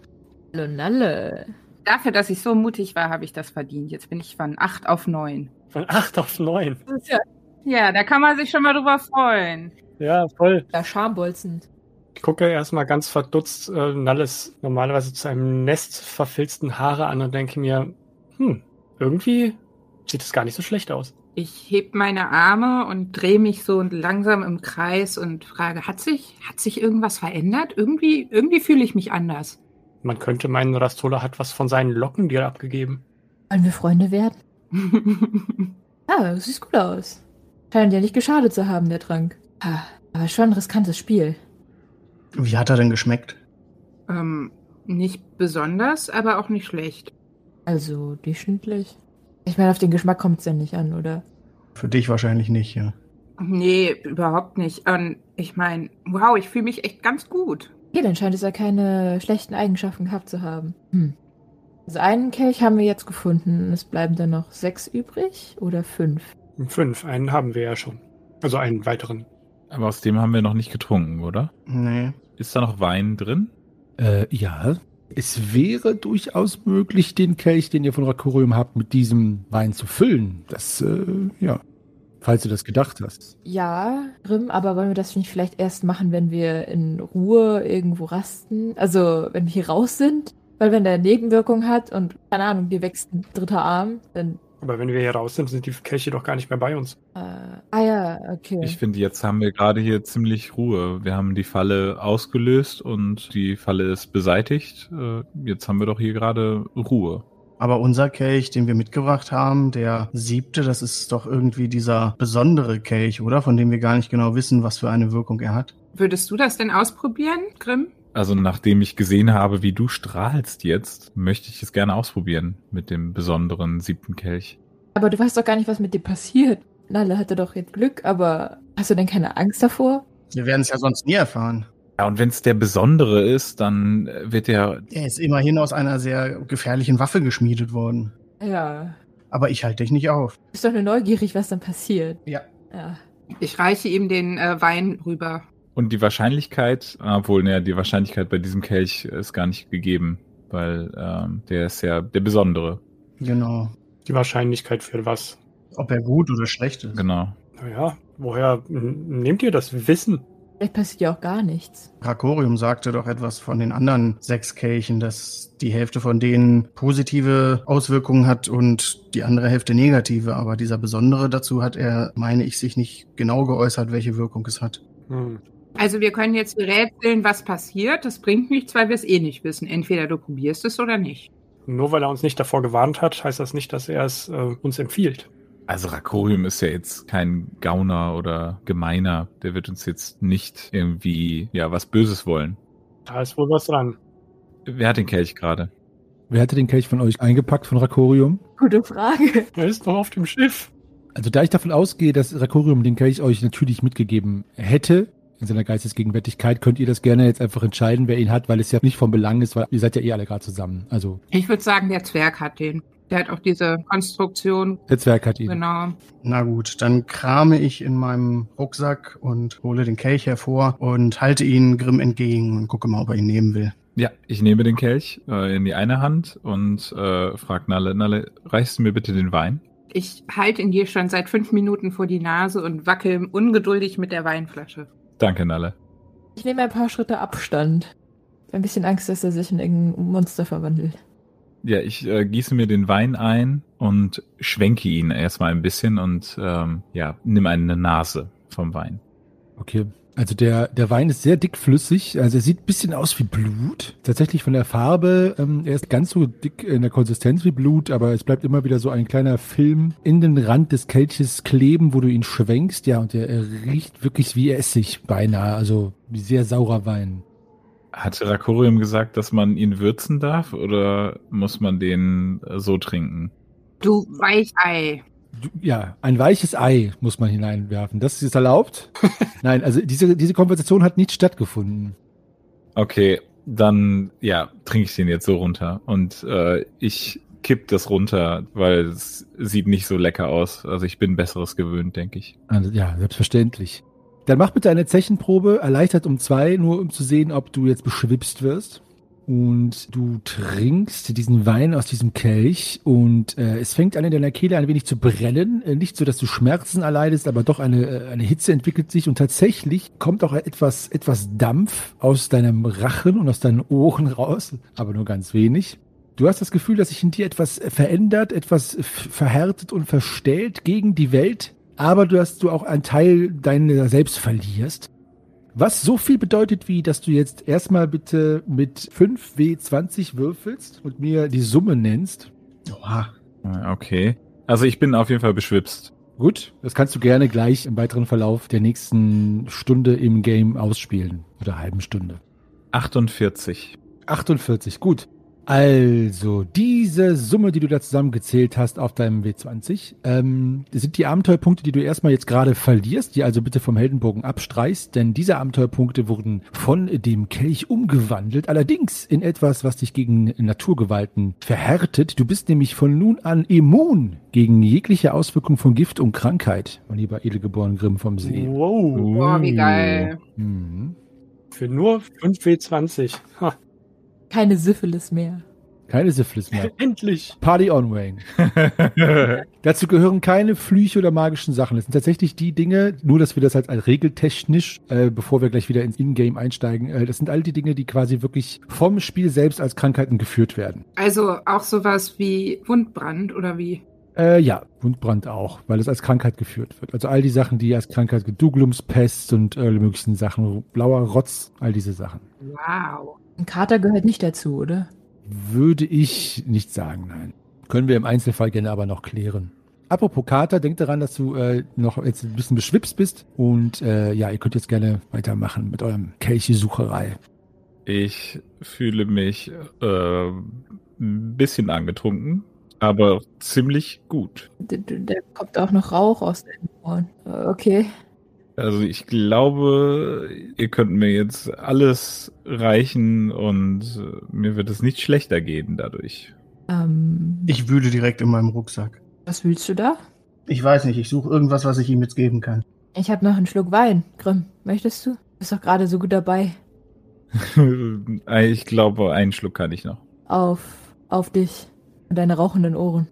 Hallo Nalle. Dafür, dass ich so mutig war, habe ich das verdient. Jetzt bin ich von 8 auf 9. Von 8 auf 9. Das ist ja, Ja, da kann man sich schon mal drüber freuen. Ja, voll. ja schambolzend. Ich gucke erstmal ganz verdutzt äh, Nalles normalerweise zu einem Nest verfilzten Haare an und denke mir, hm, irgendwie sieht es gar nicht so schlecht aus. Ich heb meine Arme und drehe mich so langsam im Kreis und frage, hat sich, hat sich irgendwas verändert? Irgendwie, irgendwie fühle ich mich anders. Man könnte meinen, Rastola hat was von seinen Locken dir abgegeben. Wollen wir Freunde werden? Ah, das sieht gut aus. Scheint ja nicht geschadet zu haben, der Trank. Aber schon ein riskantes Spiel. Wie hat er denn geschmeckt? ähm, nicht besonders, aber auch nicht schlecht. Also durchschnittlich. Ich meine, auf den Geschmack kommt es ja nicht an, oder? Für dich wahrscheinlich nicht, ja. Nee, überhaupt nicht. Und ich meine, wow, ich fühle mich echt ganz gut. Okay, dann scheint es ja keine schlechten Eigenschaften gehabt zu haben. Hm. Also einen Kelch haben wir jetzt gefunden. Es bleiben dann noch sechs übrig oder fünf. Fünf, einen haben wir ja schon. Also einen weiteren. Aber aus dem haben wir noch nicht getrunken, oder? Nee. Ist da noch Wein drin? Äh, ja. Es wäre durchaus möglich, den Kelch, den ihr von Rakurium habt, mit diesem Wein zu füllen. Das, äh, ja. Falls du das gedacht hast. Ja, Grimm, aber wollen wir das nicht vielleicht erst machen, wenn wir in Ruhe irgendwo rasten? Also, wenn wir hier raus sind? Weil wenn der Nebenwirkung hat und, keine Ahnung, dir wächst ein dritter Arm, dann, Aber wenn wir hier raus sind, sind die Kelche doch gar nicht mehr bei uns. äh, ah ja, okay. Ich finde, jetzt haben wir gerade hier ziemlich Ruhe. Wir haben die Falle ausgelöst und die Falle ist beseitigt. Äh, Jetzt haben wir doch hier gerade Ruhe. Aber unser Kelch, den wir mitgebracht haben, der siebte, das ist doch irgendwie dieser besondere Kelch, oder? Von dem wir gar nicht genau wissen, was für eine Wirkung er hat. Würdest du das denn ausprobieren, Grimm? Also nachdem ich gesehen habe, wie du strahlst jetzt, möchte ich es gerne ausprobieren mit dem besonderen siebten Kelch. Aber du weißt doch gar nicht, was mit dir passiert. Nalle hatte doch jetzt Glück, aber hast du denn keine Angst davor? Wir werden es ja sonst nie erfahren. Ja, und wenn es der besondere ist, dann wird der Er ist immerhin aus einer sehr gefährlichen Waffe geschmiedet worden. Ja. Aber ich halte dich nicht auf. Du bist doch nur neugierig, was dann passiert. Ja. Ja. Ich reiche ihm den äh, Wein rüber. Und die Wahrscheinlichkeit, obwohl, naja, die Wahrscheinlichkeit bei diesem Kelch ist gar nicht gegeben, weil ähm, der ist ja der Besondere. Genau. Die Wahrscheinlichkeit für was? Ob er gut oder schlecht ist. Genau. Naja, woher nehmt ihr das Wissen? Vielleicht passiert ja auch gar nichts. Rakorium sagte doch etwas von den anderen sechs Kelchen, dass die Hälfte von denen positive Auswirkungen hat und die andere Hälfte negative. Aber dieser Besondere dazu hat er, meine ich, sich nicht genau geäußert, welche Wirkung es hat. Hm. Also wir können jetzt rätseln, was passiert. Das bringt nichts, weil wir es eh nicht wissen. Entweder du probierst es oder nicht. Nur weil er uns nicht davor gewarnt hat, heißt das nicht, dass er es äh, uns empfiehlt. Also Rakorium ist ja jetzt kein Gauner oder Gemeiner. Der wird uns jetzt nicht irgendwie, ja, was Böses wollen. Da ist wohl was dran. Wer hat den Kelch gerade? Wer hatte den Kelch von euch eingepackt von Rakorium? Gute Frage. Er ist doch auf dem Schiff. Also da ich davon ausgehe, dass Rakorium den Kelch euch natürlich mitgegeben hätte, in seiner Geistesgegenwärtigkeit, könnt ihr das gerne jetzt einfach entscheiden, wer ihn hat, weil es ja nicht von Belang ist, weil ihr seid ja eh alle gerade zusammen. Also Ich würde sagen, der Zwerg hat den. Der hat auch diese Konstruktion. der Zwerg hat ihn. Genau. Na gut, dann krame ich in meinem Rucksack und hole den Kelch hervor und halte ihn Grimm entgegen und gucke mal, ob er ihn nehmen will. Ja, ich nehme den Kelch äh, in die eine Hand und äh, frage Nalle, Nalle, reichst du mir bitte den Wein? Ich halte ihn dir schon seit fünf Minuten vor die Nase und wackel ungeduldig mit der Weinflasche. Danke, Nalle. Ich nehme ein paar Schritte Abstand. Ein bisschen Angst, dass er sich in irgendein Monster verwandelt. Ja, ich äh, gieße mir den Wein ein und schwenke ihn erstmal ein bisschen und ähm, ja, nimm eine Nase vom Wein. Okay. Also der, der Wein ist sehr dickflüssig, also er sieht ein bisschen aus wie Blut. Tatsächlich von der Farbe, ähm, er ist ganz so dick in der Konsistenz wie Blut, aber es bleibt immer wieder so ein kleiner Film in den Rand des Kelches kleben, wo du ihn schwenkst. Ja, und er, er riecht wirklich wie Essig beinahe, also wie sehr saurer Wein. Hat Rakorium gesagt, dass man ihn würzen darf oder muss man den äh, so trinken? Du Weichei. Ja, ein weiches Ei muss man hineinwerfen. Das ist erlaubt? Nein, also diese, diese Konversation hat nicht stattgefunden. Okay, dann ja, trinke ich den jetzt so runter und äh, ich kipp das runter, weil es sieht nicht so lecker aus. Also ich bin besseres gewöhnt, denke ich. Also, ja, selbstverständlich. Dann mach bitte eine Zechenprobe, erleichtert um zwei, nur um zu sehen, ob du jetzt beschwipst wirst. Und du trinkst diesen Wein aus diesem Kelch und äh, es fängt an in deiner Kehle ein wenig zu brennen. Äh, nicht so, dass du Schmerzen erleidest, aber doch eine, äh, eine Hitze entwickelt sich und tatsächlich kommt auch etwas, etwas Dampf aus deinem Rachen und aus deinen Ohren raus, aber nur ganz wenig. Du hast das Gefühl, dass sich in dir etwas verändert, etwas verhärtet und verstellt gegen die Welt, aber du hast du auch einen Teil deiner selbst verlierst. Was so viel bedeutet, wie dass du jetzt erstmal bitte mit 5W20 würfelst und mir die Summe nennst. Oha. Äh, Okay. Also ich bin auf jeden Fall beschwipst. Gut, das kannst du gerne gleich im weiteren Verlauf der nächsten Stunde im Game ausspielen. Oder halben Stunde. 48. 48, gut. Also, diese Summe, die du da zusammengezählt hast auf deinem W20, ähm, sind die Abenteuerpunkte, die du erstmal jetzt gerade verlierst, die also bitte vom Heldenbogen abstreichst, denn diese Abenteuerpunkte wurden von dem Kelch umgewandelt, allerdings in etwas, was dich gegen Naturgewalten verhärtet. Du bist nämlich von nun an immun gegen jegliche Auswirkung von Gift und Krankheit, mein lieber edelgeboren Grimm vom See. Wow. Boah, wie geil. Mhm. Für nur 5W20. Ha. Keine Syphilis mehr. Keine Syphilis mehr. Endlich. Party on, Wayne. Dazu gehören keine Flüche oder magischen Sachen. Das sind tatsächlich die Dinge, nur dass wir das halt als regeltechnisch, äh, bevor wir gleich wieder ins Ingame einsteigen, äh, das sind all die Dinge, die quasi wirklich vom Spiel selbst als Krankheiten geführt werden. Also auch sowas wie Wundbrand oder wie? Äh, ja, Wundbrand auch, weil es als Krankheit geführt wird. Also all die Sachen, die als Krankheit, Douglumspest und äh, alle möglichen Sachen, blauer Rotz, all diese Sachen. Wow. Ein Kater gehört nicht dazu, oder? Würde ich nicht sagen, nein. Können wir im Einzelfall gerne aber noch klären. Apropos Kater, denk daran, dass du äh, noch jetzt ein bisschen beschwipst bist. Und äh, ja, ihr könnt jetzt gerne weitermachen mit eurem Kelche-Sucherei. Ich fühle mich äh, ein bisschen angetrunken, aber ziemlich gut. Da kommt auch noch Rauch aus den Ohren. Äh, Okay. Also ich glaube, ihr könnt mir jetzt alles reichen und äh, mir wird es nicht schlechter gehen dadurch. Ähm, Ich wühle direkt in meinem Rucksack. was willst du da? Ich weiß nicht, ich suche irgendwas, was ich ihm jetzt geben kann. Ich habe noch einen Schluck Wein. Grimm, möchtest du? bist doch gerade so gut dabei. ich glaube, einen Schluck kann ich noch. Auf, auf dich und deine rauchenden Ohren.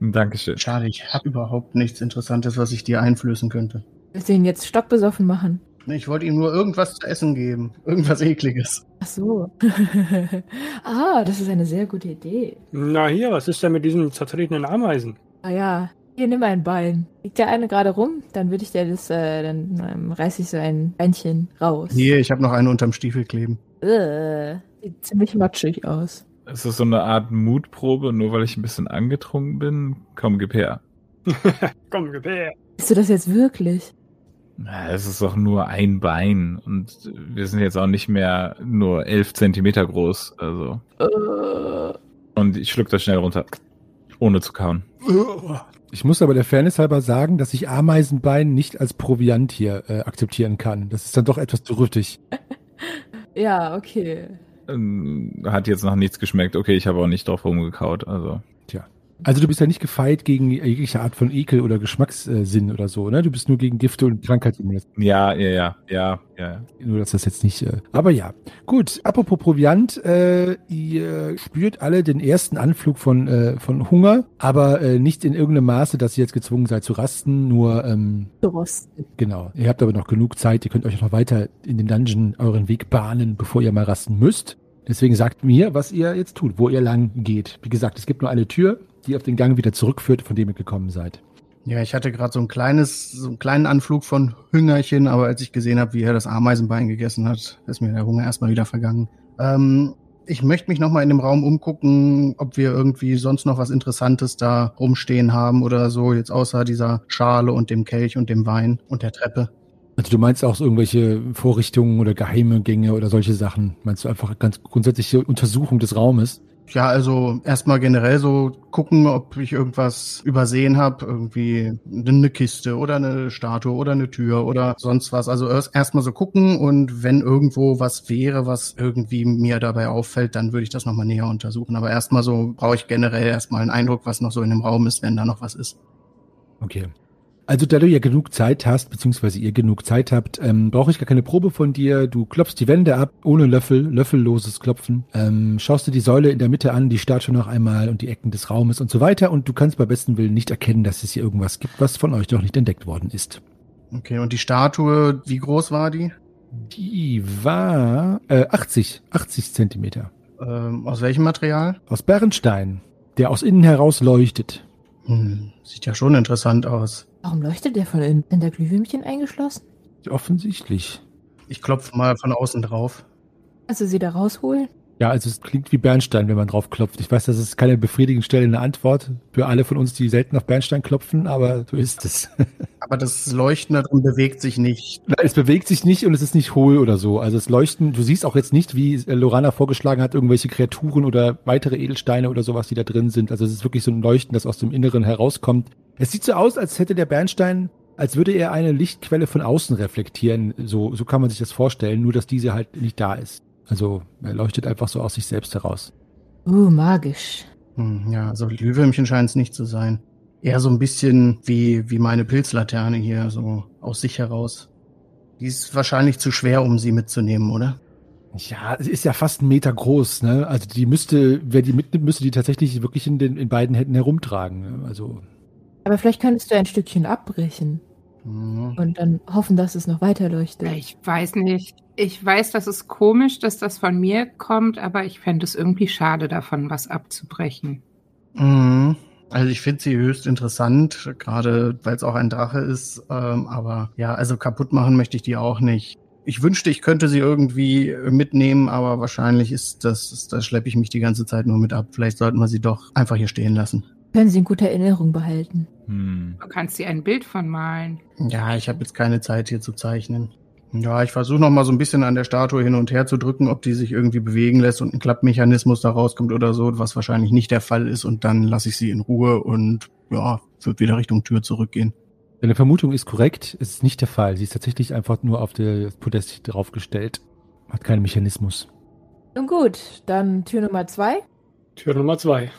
Dankeschön. Schade, ich habe überhaupt nichts Interessantes, was ich dir einflößen könnte. Willst du ihn jetzt stockbesoffen machen? Ich wollte ihm nur irgendwas zu essen geben. Irgendwas Ekliges. Ach so. ah, das ist eine sehr gute Idee. Na hier, was ist denn mit diesen zertretenen Ameisen? Ah ja, hier nimm ein Bein. Liegt der eine gerade rum? Dann würde ich dir das, äh, dann ähm, reiß ich so ein Beinchen raus. Hier, ich habe noch einen unterm Stiefel kleben. Äh, sieht ziemlich matschig aus. Es ist so eine Art Mutprobe, nur weil ich ein bisschen angetrunken bin. Komm, gib her. Komm, gib her. Bist du das jetzt wirklich? Es ist doch nur ein Bein und wir sind jetzt auch nicht mehr nur elf Zentimeter groß. Also. Äh, Und ich schluck das schnell runter. Ohne zu kauen. Ich muss aber der Fairness halber sagen, dass ich Ameisenbein nicht als Proviant hier äh, akzeptieren kann. Das ist dann doch etwas zu rüttig. ja, okay. Ähm, Hat jetzt noch nichts geschmeckt. Okay, ich habe auch nicht drauf rumgekaut. Also. Also du bist ja nicht gefeit gegen jegliche Art von Ekel oder Geschmackssinn oder so, ne? Du bist nur gegen Gifte und Krankheiten. Ja, ja, ja, ja, ja. Nur, dass das jetzt nicht. Äh, aber ja. Gut, apropos Proviant, äh, ihr spürt alle den ersten Anflug von, äh, von Hunger, aber äh, nicht in irgendeinem Maße, dass ihr jetzt gezwungen seid zu rasten, nur ähm, Du rosten. Genau. Ihr habt aber noch genug Zeit. Ihr könnt euch noch weiter in dem Dungeon euren Weg bahnen, bevor ihr mal rasten müsst. Deswegen sagt mir, was ihr jetzt tut, wo ihr lang geht. Wie gesagt, es gibt nur eine Tür, die auf den Gang wieder zurückführt, von dem ihr gekommen seid. Ja, ich hatte gerade so ein kleines, so einen kleinen Anflug von Hüngerchen, aber als ich gesehen habe, wie er das Ameisenbein gegessen hat, ist mir der Hunger erstmal wieder vergangen. Ähm, ich möchte mich nochmal in dem Raum umgucken, ob wir irgendwie sonst noch was Interessantes da rumstehen haben oder so, jetzt außer dieser Schale und dem Kelch und dem Wein und der Treppe. Also du meinst auch so irgendwelche Vorrichtungen oder geheime Gänge oder solche Sachen? Meinst du einfach ganz grundsätzliche Untersuchung des Raumes? Ja, also erstmal generell so gucken, ob ich irgendwas übersehen habe, irgendwie eine Kiste oder eine Statue oder eine Tür oder sonst was. Also erst erstmal so gucken und wenn irgendwo was wäre, was irgendwie mir dabei auffällt, dann würde ich das nochmal näher untersuchen. Aber erstmal so brauche ich generell erstmal einen Eindruck, was noch so in dem Raum ist, wenn da noch was ist. Okay. Also da du ja genug Zeit hast, beziehungsweise ihr genug Zeit habt, ähm, brauche ich gar keine Probe von dir. Du klopfst die Wände ab, ohne Löffel, löffelloses Klopfen. Ähm, schaust dir die Säule in der Mitte an, die Statue noch einmal und die Ecken des Raumes und so weiter. Und du kannst bei bestem Willen nicht erkennen, dass es hier irgendwas gibt, was von euch noch nicht entdeckt worden ist. Okay, und die Statue, wie groß war die? Die war äh, 80, 80 Zentimeter. Ähm, aus welchem Material? Aus Bernstein, der aus innen heraus leuchtet. Hm, sieht ja schon interessant aus. Warum leuchtet der von innen? Sind da Glühwürmchen eingeschlossen? Offensichtlich. Ich klopfe mal von außen drauf. Kannst du sie da rausholen? Ja, also es klingt wie Bernstein, wenn man drauf klopft. Ich weiß, das ist keine befriedigend stellende Antwort für alle von uns, die selten auf Bernstein klopfen, aber so ist es. Aber das Leuchten da drin bewegt sich nicht. Na, es bewegt sich nicht und es ist nicht hohl oder so. Also es leuchten, du siehst auch jetzt nicht, wie äh, Lorana vorgeschlagen hat, irgendwelche Kreaturen oder weitere Edelsteine oder sowas, die da drin sind. Also es ist wirklich so ein Leuchten, das aus dem Inneren herauskommt. Es sieht so aus, als hätte der Bernstein, als würde er eine Lichtquelle von außen reflektieren. So, so kann man sich das vorstellen, nur dass diese halt nicht da ist. Also er leuchtet einfach so aus sich selbst heraus. Uh, magisch. Hm, ja, so Glühwürmchen scheint es nicht zu sein. Eher so ein bisschen wie, wie meine Pilzlaterne hier, so aus sich heraus. Die ist wahrscheinlich zu schwer, um sie mitzunehmen, oder? Ja, sie ist ja fast einen Meter groß, ne? Also die müsste, wer die mitnimmt, müsste die tatsächlich wirklich in den in beiden Händen herumtragen. Ne? Also Aber vielleicht könntest du ein Stückchen abbrechen Mhm. und dann hoffen, dass es noch weiter leuchtet. Ich weiß nicht. Ich weiß, das ist komisch, dass das von mir kommt, aber ich fände es irgendwie schade davon, was abzubrechen. Mhm. Also ich finde sie höchst interessant, gerade weil es auch ein Drache ist. Ähm, aber ja, also kaputt machen möchte ich die auch nicht. Ich wünschte, ich könnte sie irgendwie mitnehmen, aber wahrscheinlich ist das, da schleppe ich mich die ganze Zeit nur mit ab. Vielleicht sollten wir sie doch einfach hier stehen lassen. Können sie in guter Erinnerung behalten. Hm. Du kannst dir ein Bild von malen. Ja, ich habe jetzt keine Zeit hier zu zeichnen. Ja, ich versuche noch mal so ein bisschen an der Statue hin und her zu drücken, ob die sich irgendwie bewegen lässt und ein Klappmechanismus da rauskommt oder so, was wahrscheinlich nicht der Fall ist. Und dann lasse ich sie in Ruhe und ja, wird wieder Richtung Tür zurückgehen. deine Vermutung ist korrekt. Es ist nicht der Fall. Sie ist tatsächlich einfach nur auf der Podest draufgestellt. Hat keinen Mechanismus. Nun gut, dann Tür Nummer zwei. Tür Nummer zwei.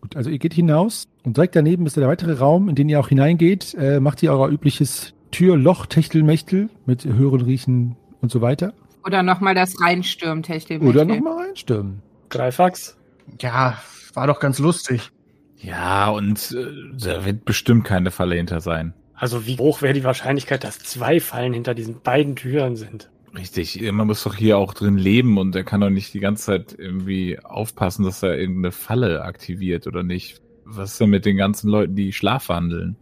Gut, also ihr geht hinaus und direkt daneben ist der weitere Raum, in den ihr auch hineingeht. Äh, macht ihr euer übliches Tür-Loch-Techtelmechtel mit höheren Riechen und so weiter. Oder nochmal das reinstürmen, Techtel. Oder nochmal reinstürmen. Greifax? Ja, war doch ganz lustig. Ja, und äh, da wird bestimmt keine Falle hinter sein. Also wie hoch wäre die Wahrscheinlichkeit, dass zwei Fallen hinter diesen beiden Türen sind? Richtig, man muss doch hier auch drin leben und er kann doch nicht die ganze Zeit irgendwie aufpassen, dass er irgendeine Falle aktiviert oder nicht. Was ist denn mit den ganzen Leuten, die schlafwandeln?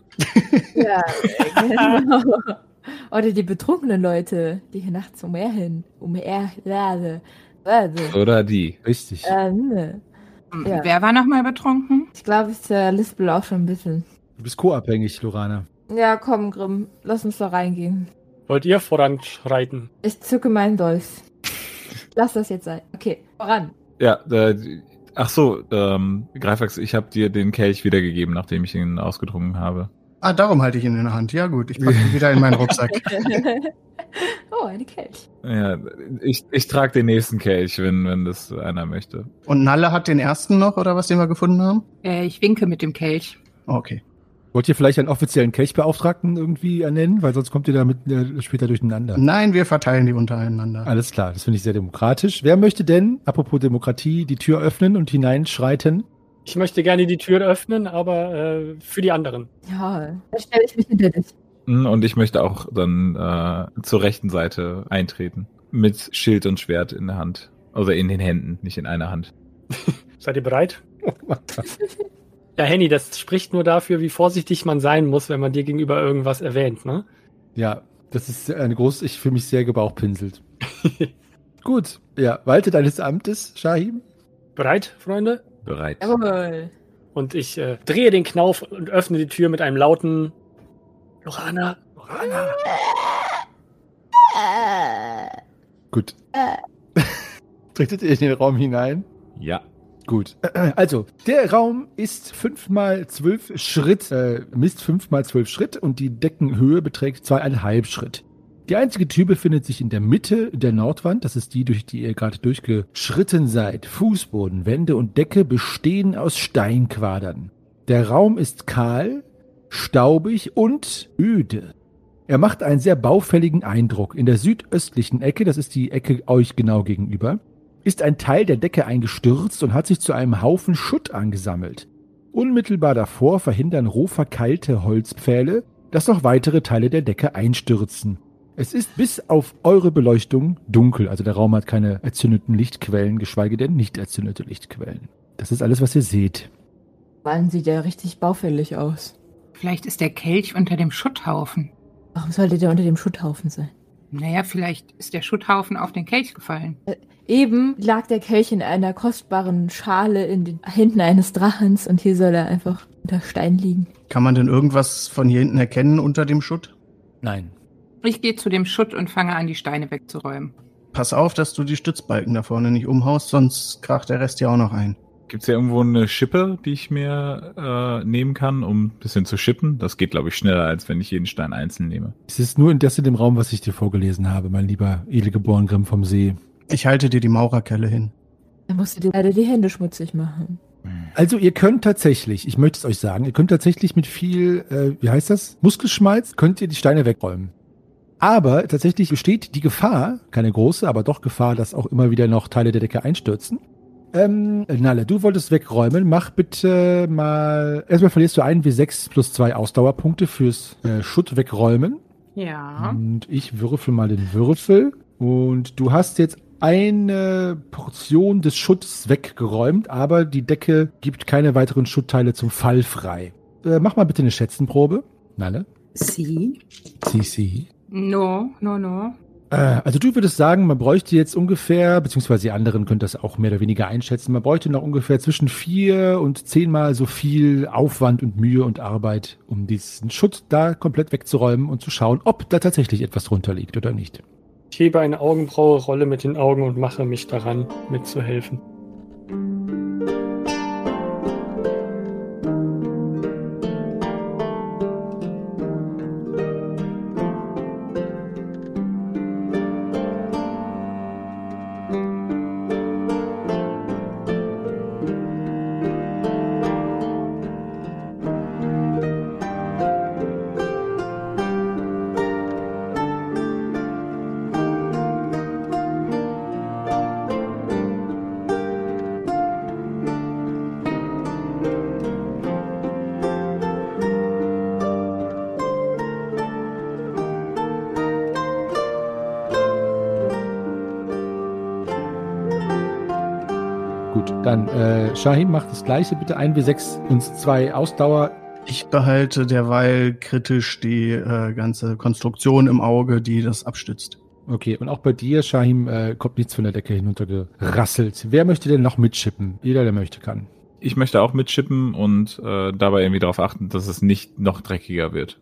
Ja, genau. Oder die betrunkenen Leute, die hier nachts umherhin, umherlade. Oder die. Richtig. Äh, ne. Ja. Wer war nochmal betrunken? Ich glaube, ich äh, lispel auch schon ein bisschen. Du bist co-abhängig, Lorana. Ja, komm, Grimm, lass uns da reingehen. Wollt ihr voranschreiten? Ich zücke meinen Dolch. Lass das jetzt sein. Okay, voran. Ja, äh, ach so, ähm, Greifax, ich habe dir den Kelch wiedergegeben, nachdem ich ihn ausgetrunken habe. Ah, darum halte ich ihn in der Hand. Ja gut, ich packe ihn wieder in meinen Rucksack. oh, eine Kelch. Ja, ich, ich trage den nächsten Kelch, wenn, wenn das einer möchte. Und Nalle hat den ersten noch, oder was, den wir gefunden haben? Äh, ich winke mit dem Kelch. Okay. Wollt ihr vielleicht einen offiziellen Kelchbeauftragten irgendwie ernennen? Weil sonst kommt ihr damit äh, später durcheinander. Nein, wir verteilen die untereinander. Alles klar, das finde ich sehr demokratisch. Wer möchte denn, apropos Demokratie, die Tür öffnen und hineinschreiten? Ich möchte gerne die Tür öffnen, aber äh, für die anderen. Ja, dann stelle ich mich hinter dich. Hm, Und ich möchte auch dann äh, zur rechten Seite eintreten. Mit Schild und Schwert in der Hand. Oder in den Händen, nicht in einer Hand. Seid ihr bereit? Ja, Henny, das spricht nur dafür, wie vorsichtig man sein muss, wenn man dir gegenüber irgendwas erwähnt, ne? Ja, das ist eine groß, ich fühle mich sehr gebauchpinselt. Gut, ja, waltet deines Amtes, Shahim. Bereit, Freunde? Bereit. Jawohl. Und ich äh, drehe den Knauf und öffne die Tür mit einem lauten Lorana, Lorana. Gut. Tretet ihr in den Raum hinein? Ja. Gut. Also, der Raum ist fünf mal zwölf Schritt, äh, misst fünf mal zwölf Schritt und die Deckenhöhe beträgt zweieinhalb Schritt. Die einzige Tür befindet sich in der Mitte der Nordwand. Das ist die, durch die ihr gerade durchgeschritten seid. Fußboden, Wände und Decke bestehen aus Steinquadern. Der Raum ist kahl, staubig und öde. Er macht einen sehr baufälligen Eindruck. In der südöstlichen Ecke, das ist die Ecke euch genau gegenüber, ist ein Teil der Decke eingestürzt und hat sich zu einem Haufen Schutt angesammelt. Unmittelbar davor verhindern roh verkeilte Holzpfähle, dass noch weitere Teile der Decke einstürzen. Es ist bis auf eure Beleuchtung dunkel, also der Raum hat keine erzündeten Lichtquellen, geschweige denn nicht erzündete Lichtquellen. Das ist alles, was ihr seht. Mann, sieht ja richtig baufällig aus. Vielleicht ist der Kelch unter dem Schutthaufen. Warum sollte der unter dem Schutthaufen sein? Naja, vielleicht ist der Schutthaufen auf den Kelch gefallen. Eben lag der Kelch in einer kostbaren Schale in den Händen eines Drachens und hier soll er einfach unter Stein liegen. Kann man denn irgendwas von hier hinten erkennen unter dem Schutt? Nein. Ich gehe zu dem Schutt und fange an, die Steine wegzuräumen. Pass auf, dass du die Stützbalken da vorne nicht umhaust, sonst kracht der Rest ja auch noch ein. Gibt es ja irgendwo eine Schippe, die ich mir äh, nehmen kann, um ein bisschen zu schippen? Das geht, glaube ich, schneller, als wenn ich jeden Stein einzeln nehme. Es ist nur in das in dem Raum, was ich dir vorgelesen habe, mein lieber edelgeboren Grimm vom See. Ich halte dir die Maurerkelle hin. Er musste dir leider die Hände schmutzig machen. Also ihr könnt tatsächlich, ich möchte es euch sagen, ihr könnt tatsächlich mit viel, äh, wie heißt das, Muskelschmalz, könnt ihr die Steine wegräumen. Aber tatsächlich besteht die Gefahr, keine große, aber doch Gefahr, dass auch immer wieder noch Teile der Decke einstürzen. Ähm, Nalle, du wolltest wegräumen. Mach bitte mal. Erstmal verlierst du einen W6 plus zwei Ausdauerpunkte fürs äh, Schutt wegräumen. Ja. Und ich würfel mal den Würfel. Und du hast jetzt eine Portion des Schuttes weggeräumt, aber die Decke gibt keine weiteren Schuttteile zum Fall frei. Äh, mach mal bitte eine Schätzenprobe. Nalle. Sie? Sie, sie. No, no, no. Äh, also du würdest sagen, man bräuchte jetzt ungefähr, beziehungsweise die anderen können das auch mehr oder weniger einschätzen, man bräuchte noch ungefähr zwischen vier und zehnmal so viel Aufwand und Mühe und Arbeit, um diesen Schutt da komplett wegzuräumen und zu schauen, ob da tatsächlich etwas drunter liegt oder nicht. Ich hebe eine Augenbraue, rolle mit den Augen und mache mich daran, mitzuhelfen. Shahim macht das gleiche, bitte 1W6 und 2 Ausdauer. Ich behalte derweil kritisch die äh, ganze Konstruktion im Auge, die das abstützt. Okay, und auch bei dir, Shahim, äh, kommt nichts von der Decke hinuntergerasselt. Wer möchte denn noch mitschippen? Jeder, der möchte, kann. Ich möchte auch mitschippen und äh, dabei irgendwie darauf achten, dass es nicht noch dreckiger wird.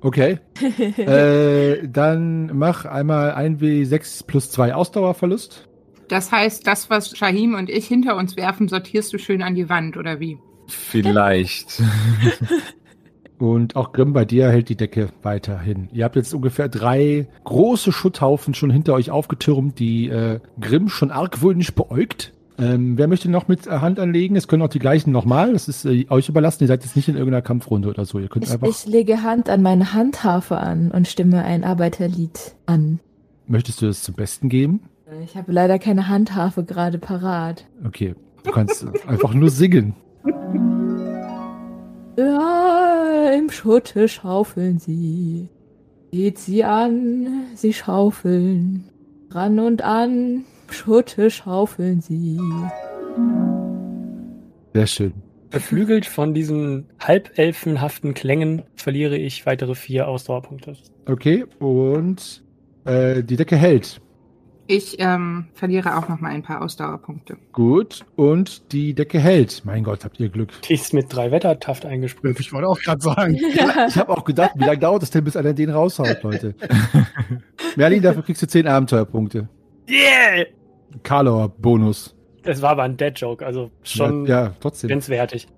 Okay. äh, dann mach einmal 1W6 plus 2 Ausdauerverlust. Das heißt, das, was Shahim und ich hinter uns werfen, sortierst du schön an die Wand, oder wie? Vielleicht. Und auch Grimm, bei dir hält die Decke weiterhin. Ihr habt jetzt ungefähr drei große Schutthaufen schon hinter euch aufgetürmt, die äh, Grimm schon argwöhnisch beäugt. Ähm, wer möchte noch mit äh, Hand anlegen? Es können auch die gleichen nochmal. Das ist äh, euch überlassen. Ihr seid jetzt nicht in irgendeiner Kampfrunde oder so. Ihr könnt Ich, einfach. ich lege Hand an meine Handharfe an und stimme ein Arbeiterlied an. Möchtest du das zum Besten geben? Ich habe leider keine Handharfe gerade parat. Okay. Du kannst einfach nur singen. Ja, im Schutte schaufeln sie. Seht sie an, sie schaufeln. Ran und an, Schutte schaufeln sie. Sehr schön. Beflügelt von diesen halbelfenhaften Klängen verliere ich weitere vier Ausdauerpunkte. Okay. Und äh, die Decke hält. Ich ähm, verliere auch noch mal ein paar Ausdauerpunkte. Gut. Und die Decke hält. Mein Gott, habt ihr Glück. Die ist mit drei Wettertaft eingesprüht. Ich wollte auch gerade sagen. Ich habe auch gedacht, wie lange dauert es denn, bis einer den raushaut, Leute? Merlin, dafür kriegst du 10 Abenteuerpunkte. Yeah! Karlor-Bonus. Das war aber ein Dead-Joke, also schon Ja, ja, trotzdem. grenzwertig.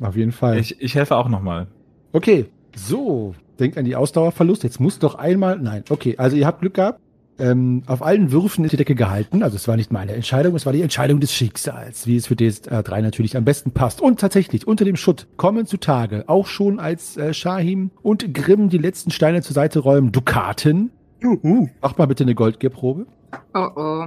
Auf jeden Fall. Ich, ich helfe auch nochmal. Okay, so. Denkt an die Ausdauerverlust. Jetzt muss doch einmal. Nein, okay. Also ihr habt Glück gehabt. Ähm, auf allen Würfen ist die Decke gehalten. Also es war nicht meine Entscheidung, es war die Entscheidung des Schicksals, wie es für DS3 natürlich am besten passt. Und tatsächlich, unter dem Schutt kommen zutage, auch schon als äh, Shahim und Grimm die letzten Steine zur Seite räumen, Dukaten. Juhu. Mach mal bitte eine Goldgierprobe. Oh oh.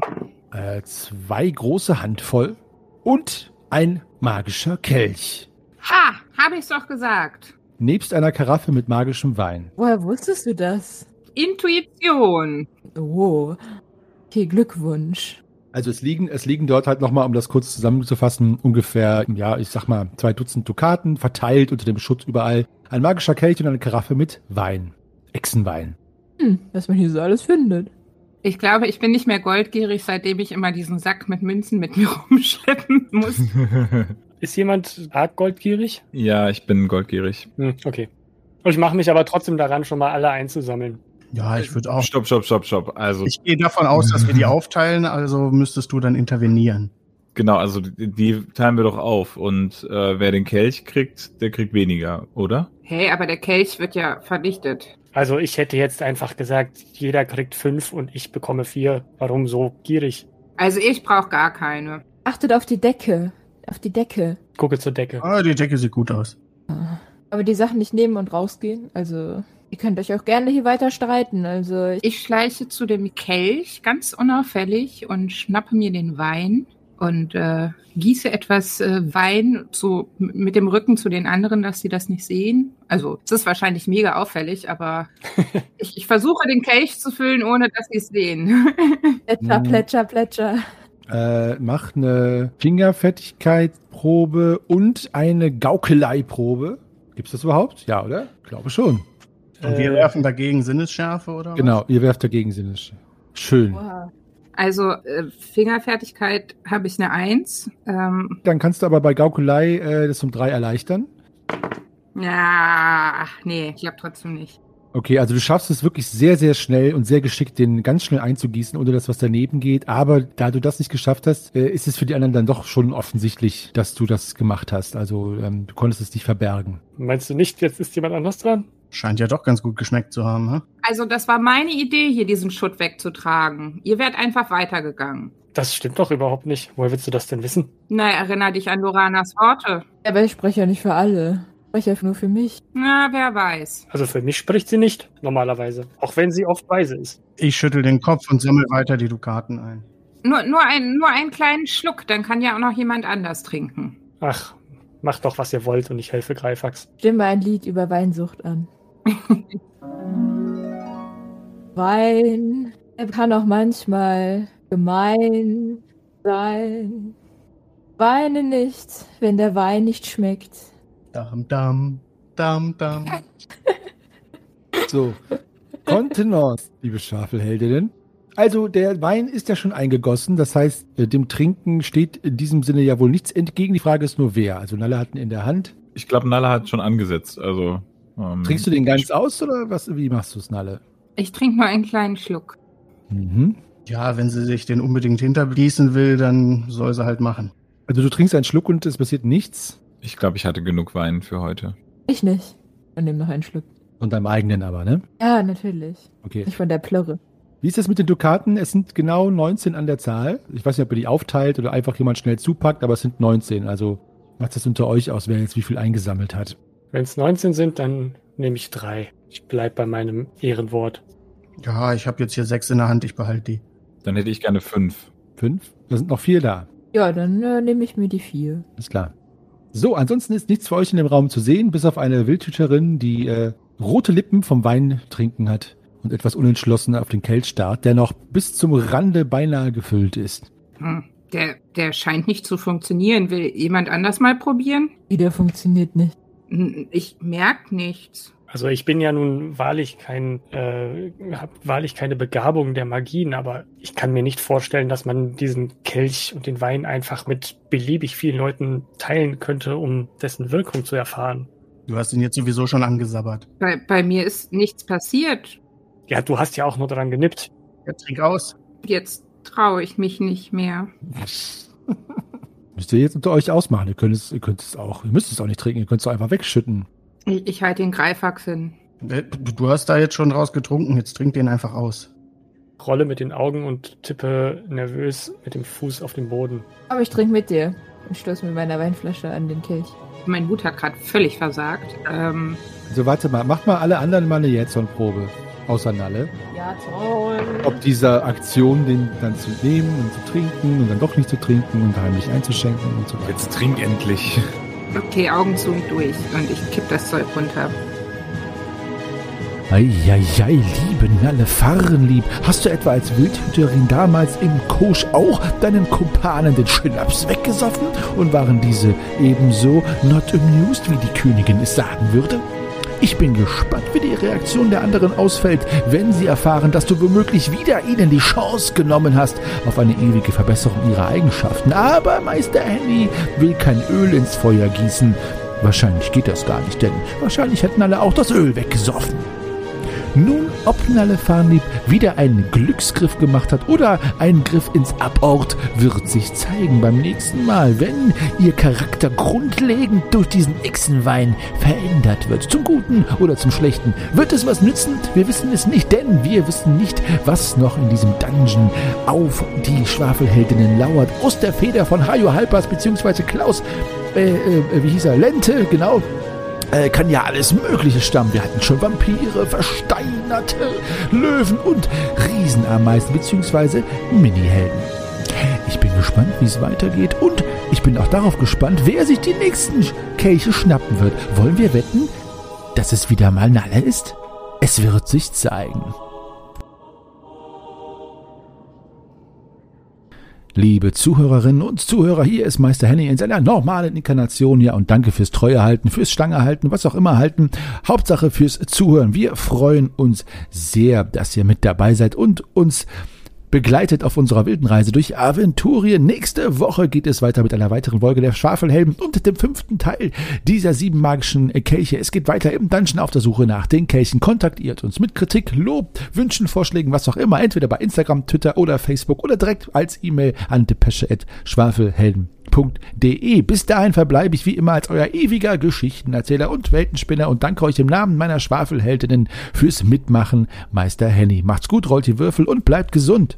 Äh, zwei große Handvoll und ein magischer Kelch. Ha, habe ich's doch gesagt. Nebst einer Karaffe mit magischem Wein. Woher wusstest du das? Intuition. Oh. Okay, Glückwunsch. Also es liegen, es liegen dort halt nochmal, um das kurz zusammenzufassen, ungefähr, ja, ich sag mal, zwei Dutzend Dukaten, verteilt unter dem Schutz überall. Ein magischer Kelch und eine Karaffe mit Wein. Echsenwein. Hm, was man hier so alles findet. Ich glaube, ich bin nicht mehr goldgierig, seitdem ich immer diesen Sack mit Münzen mit mir rumschleppen muss. Ist jemand arg goldgierig? ja, ich bin goldgierig. Hm, okay. Und ich mache mich aber trotzdem daran, schon mal alle einzusammeln. Ja, ich würde auch. Stopp, stopp, stopp, stopp. Also, Ich gehe davon aus, dass wir die aufteilen, also müsstest du dann intervenieren. genau, also die, die teilen wir doch auf. Und äh, wer den Kelch kriegt, der kriegt weniger, oder? Hey, aber der Kelch wird ja verdichtet. Also ich hätte jetzt einfach gesagt, jeder kriegt fünf und ich bekomme vier. Warum so gierig? Also ich brauche gar keine. Achtet auf die Decke. Auf die Decke. Gucke zur Decke. Ah, die Decke sieht gut aus. Aber die Sachen nicht nehmen und rausgehen. Also, ihr könnt euch auch gerne hier weiter streiten. Also, ich, Ich schleiche zu dem Kelch ganz unauffällig und schnappe mir den Wein und äh, gieße etwas äh, Wein zu, mit dem Rücken zu den anderen, dass sie das nicht sehen. Also es ist wahrscheinlich mega auffällig, aber ich, ich versuche den Kelch zu füllen, ohne dass sie es sehen. plätscher, Mhm. plätscher, plätscher. Äh, mach eine Fingerfertigkeitsprobe und eine Gaukeleiprobe. Gibt's das überhaupt? Ja, oder? Glaube schon. Und wir Äh, werfen dagegen Sinnesschärfe, oder? was? Genau, ihr werft dagegen Sinnes. Schön. Wow. Also äh, Fingerfertigkeit habe ich eine Eins. Ähm, Dann kannst du aber bei Gaukelei äh, das um drei erleichtern. ja, nee, ich glaube trotzdem nicht. Okay, also du schaffst es wirklich sehr, sehr schnell und sehr geschickt, den ganz schnell einzugießen, ohne dass was daneben geht. Aber da du das nicht geschafft hast, äh, ist es für die anderen dann doch schon offensichtlich, dass du das gemacht hast. Also ähm, du konntest es nicht verbergen. meinst du nicht, jetzt ist jemand anders dran? Scheint ja doch ganz gut geschmeckt zu haben, hm? Also das war meine Idee, hier diesen Schutt wegzutragen. Ihr wärt einfach weitergegangen. Das stimmt doch überhaupt nicht. Woher willst du das denn wissen? Na, erinner dich an Loranas Worte. Aber ich spreche ja nicht für alle. Ich spreche ja nur für mich. Na, wer weiß. Also für mich spricht sie nicht, normalerweise. Auch wenn sie oft weise ist. Ich schüttel den Kopf und sammel weiter die Dukaten ein. Nur, nur, ein, nur einen kleinen Schluck, dann kann ja auch noch jemand anders trinken. Ach, macht doch, was ihr wollt und ich helfe Greifax. Stimme ein Lied über Weinsucht an. Wein, er kann auch manchmal gemein sein. Weine nicht, wenn der Wein nicht schmeckt. Dam, dam, dam, dam. So. Kontenance, liebe Schwafelheldinnen. Also, der Wein ist ja schon eingegossen. Das heißt, äh, dem Trinken steht in diesem Sinne ja wohl nichts entgegen. Die Frage ist nur, wer. Also, Nalle hat ihn in der Hand. Ich glaube, Nala hat schon angesetzt. Also ähm, Trinkst du den ganz aus oder was, wie machst du es, Nalle? Ich trinke nur einen kleinen Schluck. Mhm. Ja, wenn sie sich den unbedingt hinterbließen will, dann soll sie halt machen. Also, du trinkst einen Schluck und es passiert nichts. Ich glaube, ich hatte genug Wein für heute. Ich nicht. Und nehme noch einen Schluck. Von deinem eigenen aber, ne? Ja, natürlich. Okay. Nicht von der Plörre. Wie ist das mit den Dukaten? Es sind genau 19 an der Zahl. Ich weiß nicht, ob ihr die aufteilt oder einfach jemand schnell zupackt, aber es sind 19. Also macht das unter euch aus, wer jetzt wie viel eingesammelt hat. Wenn es 19 sind, dann nehme ich drei. Ich bleib bei meinem Ehrenwort. Ja, ich habe jetzt hier sechs in der Hand, ich behalte die. Dann hätte ich gerne fünf. Fünf? Da sind noch vier da. Ja, dann äh, nehme ich mir die vier. Ist klar. So, ansonsten ist nichts für euch in dem Raum zu sehen, bis auf eine Wildhüterin, die äh, rote Lippen vom Wein trinken hat und etwas unentschlossen auf den Kelch starrt, der noch bis zum Rande beinahe gefüllt ist. Hm. Der, der scheint nicht zu funktionieren. Will jemand anders mal probieren? Wieder funktioniert nicht. Ich merk nichts. Also ich bin ja nun wahrlich kein, äh, hab wahrlich keine Begabung der Magien, aber ich kann mir nicht vorstellen, dass man diesen Kelch und den Wein einfach mit beliebig vielen Leuten teilen könnte, um dessen Wirkung zu erfahren. Du hast ihn jetzt sowieso schon angesabbert. Bei, bei mir ist nichts passiert. Ja, du hast ja auch nur daran genippt. Ja, trink aus. Jetzt traue ich mich nicht mehr. Müsst ihr jetzt unter euch ausmachen. Ihr könnt es, ihr könnt es auch, ihr müsst es auch nicht trinken, ihr könnt es auch einfach wegschütten. Ich, ich halte den Greifax hin. Äh, Du hast da jetzt schon draus getrunken, jetzt trink den einfach aus. Rolle mit den Augen und tippe nervös mit dem Fuß auf den Boden. Aber ich trinke mit dir und stoße mit meiner Weinflasche an den Kelch. Mein Wut hat gerade völlig versagt. Ähm, Also warte mal, macht mal alle anderen mal eine Jetson-Probe. Außer Nalle. Ja, toll. Ob dieser Aktion, den dann zu nehmen und zu trinken und dann doch nicht zu trinken und heimlich einzuschenken und so weiter. Jetzt trink endlich. okay, Augen zu und durch. Und ich kipp das Zeug runter. Eieiei, liebe Nalle Farrenlieb, hast du etwa als Wildhüterin damals im Kosch auch deinen Kumpanen den Schnaps weggesoffen und waren diese ebenso not amused, wie die Königin es sagen würde? Ich bin gespannt, wie die Reaktion der anderen ausfällt, wenn sie erfahren, dass du womöglich wieder ihnen die Chance genommen hast auf eine ewige Verbesserung ihrer Eigenschaften. Aber Meister Henny will kein Öl ins Feuer gießen. Wahrscheinlich geht das gar nicht, denn wahrscheinlich hätten alle auch das Öl weggesoffen. Nun, ob Nalle Farnlieb wieder einen Glücksgriff gemacht hat oder einen Griff ins Abort, wird sich zeigen beim nächsten Mal, wenn ihr Charakter grundlegend durch diesen Echsenwein verändert wird. Zum Guten oder zum Schlechten. Wird es was nützen? Wir wissen es nicht, denn wir wissen nicht, was noch in diesem Dungeon auf die Schwafelheldinnen lauert. Aus der Feder von Hajo Halpers bzw. Klaus, äh, äh, wie hieß er, Lente, genau, äh, kann ja alles Mögliche stammen. Wir hatten schon Vampire, Versteinerte, Löwen und Riesenameisen bzw. Mini-Helden. Ich bin gespannt, wie es weitergeht und ich bin auch darauf gespannt, wer sich die nächsten Kelche schnappen wird. Wollen wir wetten, dass es wieder mal Nalle ist? Es wird sich zeigen. Liebe Zuhörerinnen und Zuhörer, hier ist Meister Henning in seiner normalen Inkarnation. Ja, und danke fürs Treue halten, fürs Stange halten, was auch immer halten. Hauptsache fürs Zuhören. Wir freuen uns sehr, dass ihr mit dabei seid und uns begleitet auf unserer wilden Reise durch Aventurien. Nächste Woche geht es weiter mit einer weiteren Folge der Schwafelhelden und dem fünften Teil dieser sieben magischen Kelche. Es geht weiter im Dungeon auf der Suche nach den Kelchen. Kontaktiert uns mit Kritik, Lob, Wünschen, Vorschlägen, was auch immer, entweder bei Instagram, Twitter oder Facebook oder direkt als E-Mail an depesche.schwafelhelden.de. Bis dahin verbleibe ich wie immer als euer ewiger Geschichtenerzähler und Weltenspinner und danke euch im Namen meiner Schwafelheldinnen fürs Mitmachen, Meister Henny. Macht's gut, rollt die Würfel und bleibt gesund.